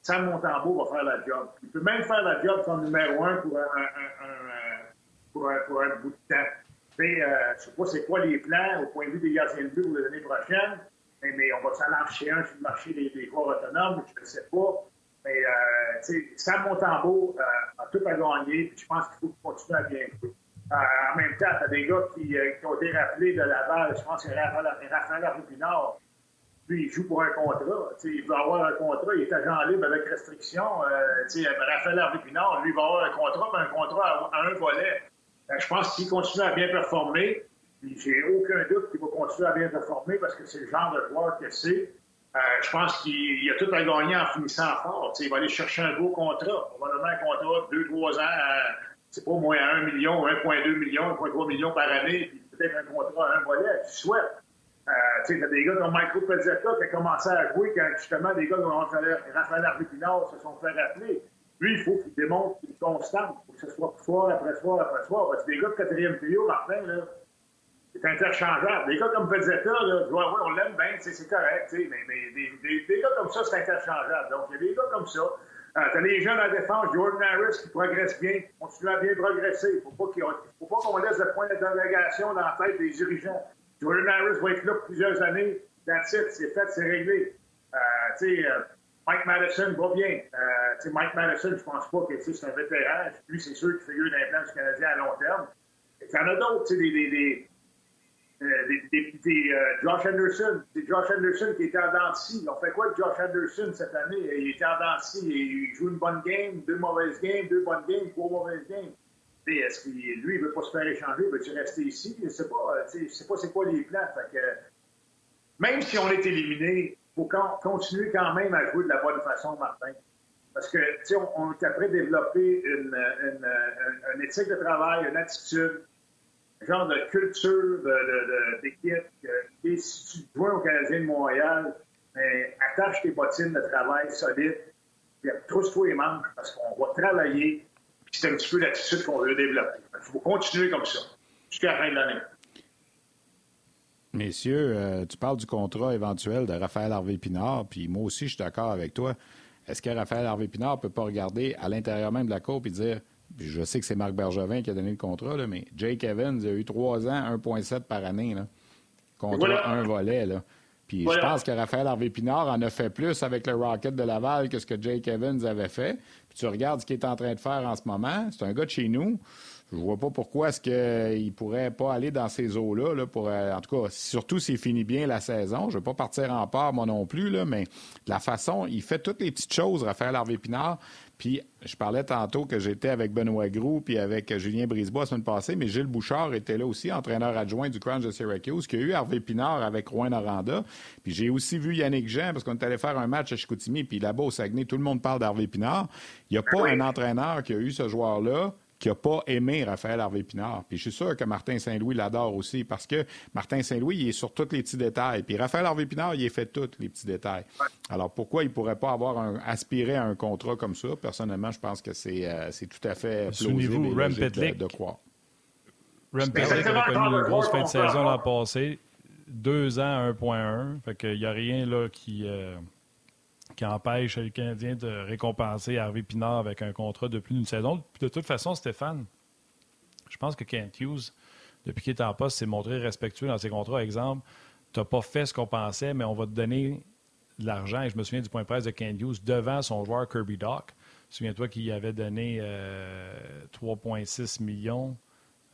Sam Montembeau va faire la job. Il peut même faire la job comme numéro 1 pour un pour un, pour un bout de temps. Euh, je ne sais pas c'est quoi les plans au point de vue des gardiens de but pour l'année prochaine, mais, on va s'en lâcher un sur le marché des, des autonomes, je ne sais pas. Mais euh, Sam Montembeau euh, a tout à gagner, puis je pense qu'il faut continuer à bien jouer. Euh, en même temps, tu as des gars qui, euh, qui, ont été rappelés de Laval, je pense que Raphaël, Arupinard, lui, il joue pour un contrat. il veut avoir un contrat, il est agent libre avec restriction. Euh, Raphaël Arupinard, lui, il va avoir un contrat, mais un contrat à un volet. Ben, je pense qu'il continue à bien performer, j'ai aucun doute qu'il va continuer à bien performer parce que c'est le genre de joueur que c'est. Euh, je pense qu'il a tout à gagner en finissant fort. il va aller chercher un beau contrat. Probablement un contrat de 2-3 ans, c'est pas moins 1 million, 1,2 million, 1,3 million par année, puis peut-être un contrat à un volet. Tu souhaites. Euh, tu sais, des gars comme Michael Pezzetta qui a commencé à jouer quand justement des gars comme Raphaël Arvépinard se sont fait rappeler. Lui, il faut qu'il démontre une constante. Faut que ce soit soir après soir après soir. Parce que des gars de quatrième trio, Martin, là, c'est interchangeable. Des gars comme Pezzetta, là, on l'aime bien, c'est correct, mais, des, gars comme ça, c'est interchangeable. Donc, il y a des gars comme ça. Euh, t'as les jeunes à défense, Jordan Harris qui progresse bien, continue à bien progresser. Il ne faut pas qu'on laisse le point d'interrogation dans la tête des dirigeants. Jordan Harris va être là pour plusieurs années. That's it, c'est fait, c'est réglé. Euh, euh, Mike Madison va bien. Euh, Mike Madison, je pense pas que c'est un vétéran. Lui, c'est sûr qu'il figure dans les plans du Canadien à long terme. Il y en a d'autres, des, des, des, des, des Josh Anderson. C'est Josh Anderson qui était en dentiste. On fait quoi avec Josh Anderson cette année? Il était en dentiste. Il joue une bonne game, deux mauvaises games, deux bonnes games, trois mauvaises games. Est-ce qu'il lui, il veut pas se faire échanger? Veut-tu rester ici? Je sais pas. Je sais pas c'est quoi les plans. Que, même si on est éliminé, faut continuer quand même à jouer de la bonne façon, Martin. Parce que, tu sais, on, est après développer une, une, éthique de travail, une attitude, un genre de culture d'équipe. De, si tu joues au Canadien de Montréal, mais attache tes bottines de travail solides, puis trousse-toi les manches parce qu'on va travailler. C'est un petit peu l'attitude qu'on veut développer. Il faut continuer comme ça jusqu'à la fin de l'année. Messieurs, euh, tu parles du contrat éventuel de Raphaël Harvey-Pinard, puis moi aussi, je suis d'accord avec toi. Est-ce que Raphaël Harvey-Pinard ne peut pas regarder à l'intérieur même de la Coupe et dire, je sais que c'est Marc Bergevin qui a donné le contrat, là, mais Jake Evans il a eu trois ans, 1,7 par année, là. contrat un volet. Là. Puis je pense que Raphaël Harvey-Pinard en a fait plus avec le Rocket de Laval que ce que Jake Evans avait fait. Puis tu regardes ce qu'il est en train de faire en ce moment. C'est un gars de chez nous. Je vois pas pourquoi est-ce qu'il pourrait pas aller dans ces eaux-là, là, pour, euh, en tout cas, surtout s'il finit bien la saison. Je veux pas partir en part, moi non plus, là, mais de la façon, il fait toutes les petites choses, Raphaël Harvey-Pinard. Puis, je parlais tantôt que j'étais avec Benoît Groux puis avec Julien Brisebois la semaine passée, mais Gilles Bouchard était là aussi, entraîneur adjoint du Crunch de Syracuse, qui a eu Harvey Pinard avec Rouen Aranda. Puis j'ai aussi vu Yannick Jean, parce qu'on est allé faire un match à Chicoutimi, puis là-bas au Saguenay, tout le monde parle d'Harvey Pinard. Il n'y a pas un entraîneur qui a eu ce joueur-là qui n'a pas aimé Raphaël Harvey-Pinard. Puis je suis sûr que Martin Saint-Louis l'adore aussi parce que Martin Saint-Louis, il est sur tous les petits détails. Puis Raphaël Harvey-Pinard, il est fait tous les petits détails. Alors pourquoi il ne pourrait pas avoir un, aspiré à un contrat comme ça? Personnellement, je pense que c'est euh, tout à fait plausible de, de, croire. Rem Petlick a connu une grosse fin de saison l'an passé. Deux ans, 1.1. Fait qu'il n'y a rien là qui... Euh, qui empêche le Canadien de récompenser Harvey Pinard avec un contrat de plus d'une saison. de toute façon, Stéphane, je pense que Kent Hughes, depuis qu'il est en poste, s'est montré respectueux dans ses contrats. Exemple, tu n'as pas fait ce qu'on pensait, mais on va te donner de l'argent. Et je me souviens du point de presse de Kent Hughes devant son joueur Kirby Doc. Souviens-toi qu'il avait donné 3,6 euh, millions,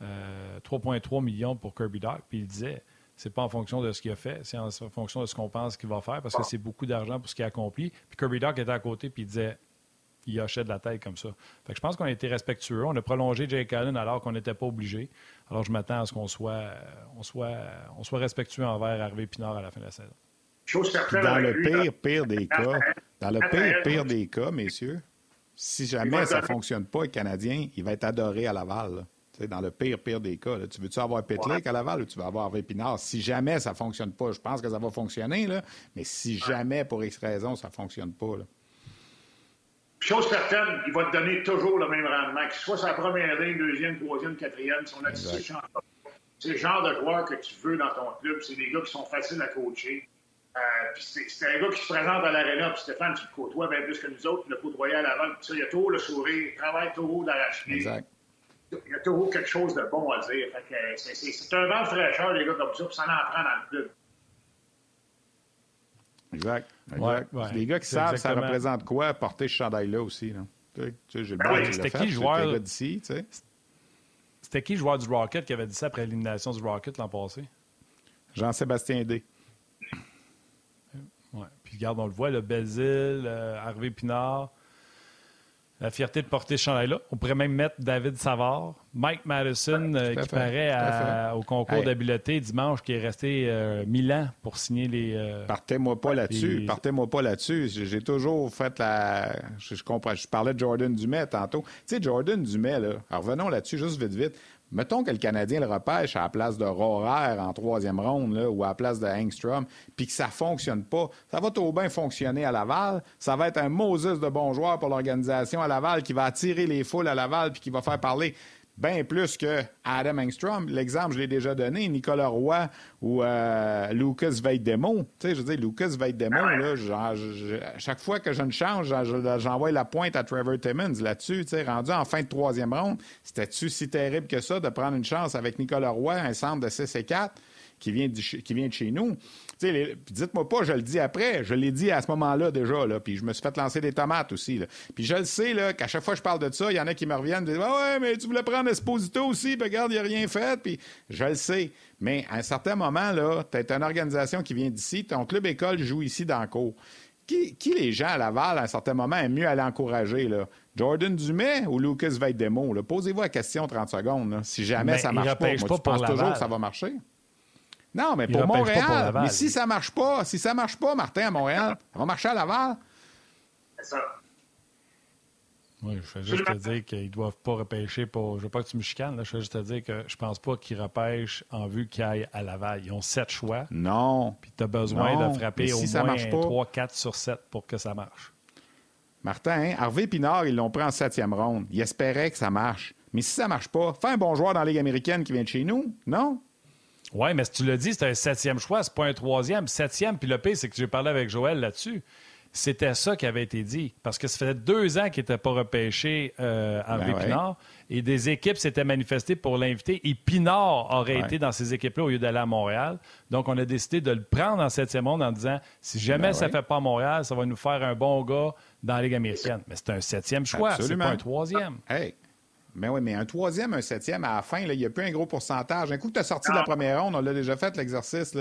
3,3 euh, millions pour Kirby Doc. Puis il disait c'est pas en fonction de ce qu'il a fait, c'est en fonction de ce qu'on pense qu'il va faire parce que c'est beaucoup d'argent pour ce qu'il a accompli. Puis Kirby Doc était à côté puis il disait il hochait de la tête comme ça. Fait que je pense qu'on a été respectueux. On a prolongé Jake Allen alors qu'on n'était pas obligé. Alors je m'attends à ce qu'on soit, on soit, on soit respectueux envers Harvey Pinard à la fin de la saison. Dans le pire, pire des cas, dans le pire, pire des cas, messieurs, si jamais ça ne fonctionne pas, le Canadien, il va être adoré à Laval dans le pire, pire des cas. Tu veux-tu avoir Petlik à Laval ou tu veux avoir Vépinard? Si jamais ça ne fonctionne pas, je pense que ça va fonctionner, là, mais si jamais, pour X raison, ça ne fonctionne pas. Là. Chose certaine, il va te donner toujours le même rendement, que ce soit sa première ligne, deuxième, troisième, quatrième, son attitude C'est le genre de joueur que tu veux dans ton club. C'est des gars qui sont faciles à coacher. Euh, c'est un gars qui se présente à l'aréna, puis Stéphane, tu le côtoies bien plus que nous autres, le côtoyer à Laval, il a toujours le sourire, il travaille toujours d'arracher. Exact il y a toujours quelque chose de bon à dire. C'est un vent de fraîcheur, les gars, comme ça, puis ça en prend dans le club. Exact. exact. Ouais, les gars qui savent ça représente quoi porter ce chandail-là aussi. Là? Tu sais, j'ai ben C'était qui le joueur d'ici, tu sais? C'était qui le joueur du Rocket qui avait dit ça après l'élimination du Rocket l'an passé? Jean-Sébastien D. Ouais. Puis regarde, on le voit, le Bézil, euh, Harvey Pinard, la fierté de porter ce chandail-là. On pourrait même mettre David Savard, Mike Madison, euh, qui paraît au concours d'habileté dimanche, qui est resté euh, mille ans pour signer les. Euh, Partez-moi pas là-dessus. Partez-moi pas là-dessus. J'ai toujours fait la. Je, comprends. Je parlais de Jordan Dumais tantôt. Tu sais, Jordan Dumais, là. Alors revenons là-dessus, juste vite, vite. Mettons que le Canadien le repêche à la place de Rohrer en troisième ronde ou à la place de Hangstrom, puis que ça ne fonctionne pas. Ça va tout bien fonctionner à Laval. Ça va être un Moses de bon joueur pour l'organisation à Laval qui va attirer les foules à Laval puis qui va faire parler. Bien plus que Adam Engstrom. L'exemple, je l'ai déjà donné, Nicolas Roy ou euh, Lucas Veidemo. Tu sais, je veux dire, Lucas Veidemo, ah là, chaque fois que je ne change, j'envoie la pointe à Trevor Timmons là-dessus, tu sais, rendu en fin de troisième ronde. C'était-tu si terrible que ça de prendre une chance avec Nicolas Roy, un centre de 6 et 4 qui vient qui vient de chez nous? Dites-moi pas, je le dis après. Je l'ai dit à ce moment-là déjà, là, puis je me suis fait lancer des tomates aussi. Là. Puis je le sais, là, qu'à chaque fois que je parle de ça, il y en a qui me reviennent et disent ah Ouais, mais tu voulais prendre Esposito aussi, puis regarde, il n'y a rien fait. Puis je le sais. Mais à un certain moment, là, tu as une organisation qui vient d'ici, ton club école joue ici dans le cours. Qui, les gens à Laval, à un certain moment, aiment mieux aller encourager? Là? Jordan Dumais ou Lucas Veidemo? Posez-vous la question 30 secondes. Si jamais ça marche pas, moi, tu penses toujours que ça va marcher? Non, mais pour Montréal. mais si ça marche pas, si ça marche pas, Martin, à Montréal, ça va marcher à Laval. C'est ça. Oui, je vais juste te dire qu'ils ne doivent pas repêcher pour. Je veux pas que tu me chicanes, là. je vais juste te dire que je pense pas qu'ils repêchent en vue qu'ils aillent à Laval. Ils ont sept choix. Non. Puis tu as besoin de frapper au moins 3-4 sur 7 pour que ça marche. Martin, hein, Harvey Pinard, ils l'ont pris en septième ronde. Ils espéraient que ça marche. Mais si ça marche pas, fais un bon joueur dans la Ligue américaine qui vient de chez nous, non? Oui, mais si tu le dis, c'est un septième choix, c'est pas un troisième. Septième, puis le pire, c'est que j'ai parlé avec Joël là-dessus. C'était ça qui avait été dit. Parce que ça faisait deux ans qu'il n'était pas repêché euh, en ben Pinard. Et des équipes s'étaient manifestées pour l'inviter. Et Pinard aurait été dans ces équipes-là au lieu d'aller à Montréal. Donc, on a décidé de le prendre en septième ronde en disant si jamais ben ça ne fait pas Montréal, ça va nous faire un bon gars dans la Ligue américaine. Mais c'est un septième choix, c'est pas un troisième. Hey. Mais oui, mais un troisième, un septième, à la fin, il n'y a plus un gros pourcentage. Un coup que tu as sorti de la première ronde, on l'a déjà fait l'exercice.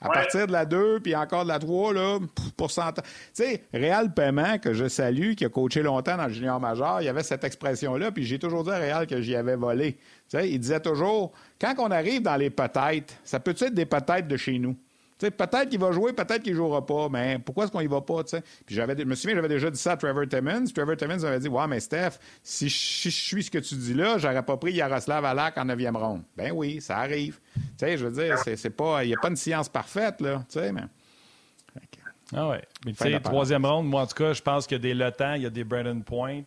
À partir de la 2, puis encore de la 3, là, pourcentage. Tu sais, Réal Paiement, que je salue, qui a coaché longtemps dans le junior majeur, il y avait cette expression-là, puis j'ai toujours dit à Réal que j'y avais volé. Tu sais, il disait toujours, quand on arrive dans les peut-être, ça peut être des peut-être de chez nous? Peut-être qu'il va jouer, peut-être qu'il ne jouera pas, mais pourquoi est-ce qu'on y va pas? Puis j'avais, je me souviens, j'avais déjà dit ça à Trevor Timmons. Trevor Timmons m'avait dit Ouais, mais Steph, si je, suis ce que tu dis là, j'aurais pas pris Yaroslav Alak en 9e ronde. Ben oui, ça arrive. je veux dire, c'est, pas. Il n'y a pas une science parfaite, là. Mais... Ah ouais. Mais tu sais, troisième ronde, moi en tout cas, je pense qu'il y a des Lotans, il y a des Brandon Point.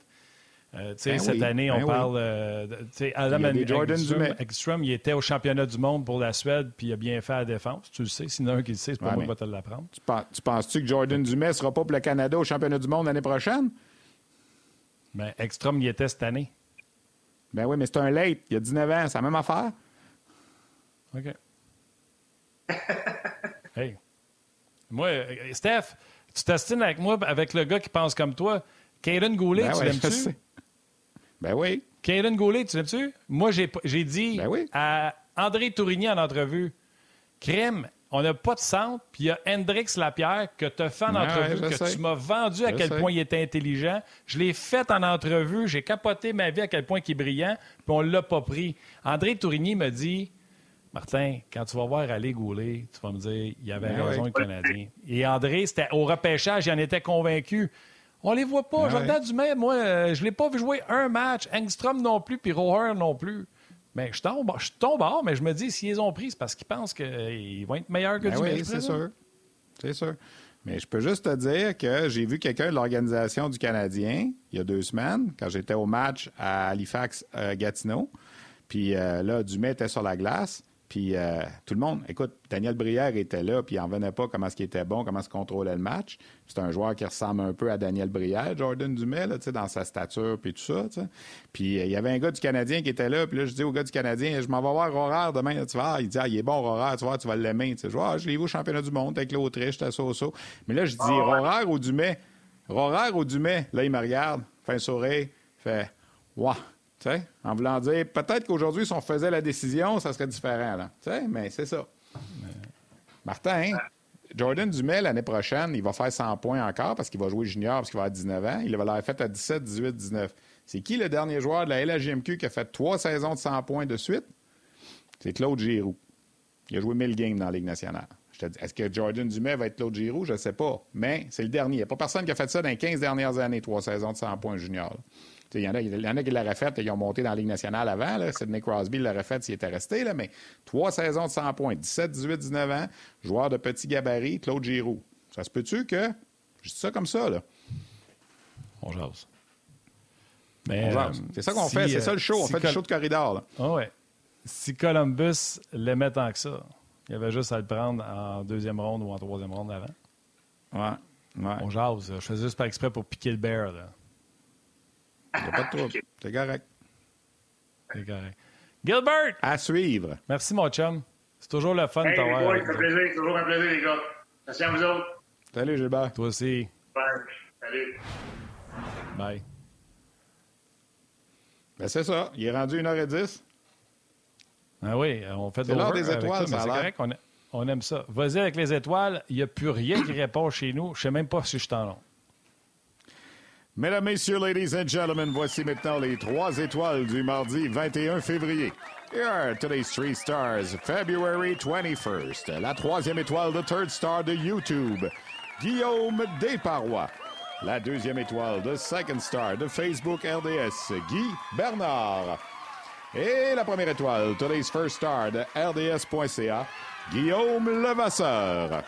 Euh, ben cette année, on ben parle. Euh, Adam Ekstrom, il était au championnat du monde pour la Suède, puis il a bien fait la défense. Tu le sais. Sinon, un qui le sait, c'est pas moi qui va te l'apprendre. Tu, penses-tu que Jordan Dumais ne sera pas pour le Canada au championnat du monde l'année prochaine? Ben, Ekstrom, il était cette année. Ben oui, mais c'est un late. Il y a 19 ans. C'est la même affaire. OK. hey. Moi, euh, Steph, tu t'astines avec moi, avec le gars qui pense comme toi. Kaden Goulet, ben tu l'aimes-tu? Ben oui. Kaden Goulet, tu l'aimes-tu? Moi, j'ai dit ben à André Tourigny en entrevue, Crème, on n'a pas de centre, puis il y a Hendrix Lapierre que tu as fait en entrevue, que tu m'as vendu à quel point il était intelligent. Je l'ai fait en entrevue, j'ai capoté ma vie à quel point il est brillant, puis on ne l'a pas pris. André Tourigny me dit Martin, quand tu vas voir aller Goulet, tu vas me dire il y avait ben raison, le Canadien. Et André, c'était au repêchage, il en était convaincu. On les voit pas. Jordan Dumais, moi, euh, je l'ai pas vu jouer un match. Engstrom non plus, puis Roher non plus. Mais je tombe, je tombe hors, mais je me dis, s'ils ont pris, c'est parce qu'ils pensent qu'ils vont être meilleurs que ben Oui, c'est sûr. C'est sûr. Mais je peux juste te dire que j'ai vu quelqu'un de l'organisation du Canadien il y a deux semaines, quand j'étais au match à Halifax-Gatineau. Euh, puis euh, là, Dumais était sur la glace. Puis euh, tout le monde, écoute, Daniel Brière était là, puis il n'en venait pas comment ce qui était bon, comment se contrôlait le match. C'est un joueur qui ressemble un peu à Daniel Brière, Jordan Dumais, là, dans sa stature, puis tout ça. Puis euh, il y avait un gars du Canadien qui était là, puis là, je dis au gars du Canadien, je m'en vais voir Horaire demain. tu vois, il dit, ah, il est bon, Horaire, tu vois, tu vas l'aimer. Je vois, ah, je l'ai vu au championnat du monde avec l'Autriche, t'as ça, ça. Mais là, je dis, ah, ou Dumais? Horaire ou Dumais? Là, il me regarde, fait un sourire, fait, waouh en voulant dire, peut-être qu'aujourd'hui, si on faisait la décision, ça serait différent. Mais c'est ça. Martin, Jordan Dumais, l'année prochaine, il va faire 100 points encore parce qu'il va jouer junior, parce qu'il va avoir 19 ans. Il va l'avoir fait à 17, 18, 19. C'est qui le dernier joueur de la LHGMQ qui a fait trois saisons de 100 points de suite? C'est Claude Giroux. Il a joué 1000 games dans la Ligue nationale. est-ce que Jordan Dumais va être Claude Giroux? Je ne sais pas. Mais c'est le dernier. Il n'y a pas personne qui a fait ça dans les 15 dernières années, trois saisons de 100 points junior. Il y, en a, y en a qui l'auraient fait, ils ont monté dans la Ligue nationale avant. Là. Sidney Crosby l'aurait fait s'il était resté. Là, mais trois saisons de 100 points, 17, 18, 19 ans, joueur de petit gabarit, Claude Giroux. Ça se peut-tu que. Je dis ça comme ça, là? On jase. c'est ça qu'on fait, c'est ça le show. On fait du show de corridor. Ah ouais. Si Columbus l'aimait tant que ça, il y avait juste à le prendre en deuxième ronde ou en troisième ronde avant. Ouais. ouais. On jase. Je faisais juste par exprès pour piquer le bear. Là. Il n'y a pas de trouble. C'est correct. C'est correct. Gilbert! À suivre. Merci, mon chum. C'est toujours le fun de t'avoir. Oui, ça fait plaisir. Toujours un plaisir, les gars. Merci à vous autres. Salut, Gilbert. Toi aussi. Bye. Salut. Bye. Ben, c'est ça. Il est rendu 1h10. Ah oui, on fait de l'heure des étoiles, ça, C'est correct, on, on, aime ça. Vas-y avec les étoiles. Il n'y a plus rien qui répond chez nous. Je ne sais même pas si je t'en. Mesdames, Messieurs, Ladies and Gentlemen, voici maintenant les trois étoiles du mardi 21 février. Here are today's three stars, February 21st. La troisième étoile, the third star de YouTube, Guillaume Desparois. La deuxième étoile, the second star de Facebook RDS, Guy Bernard. Et la première étoile, today's first star de RDS.ca, Guillaume Levasseur.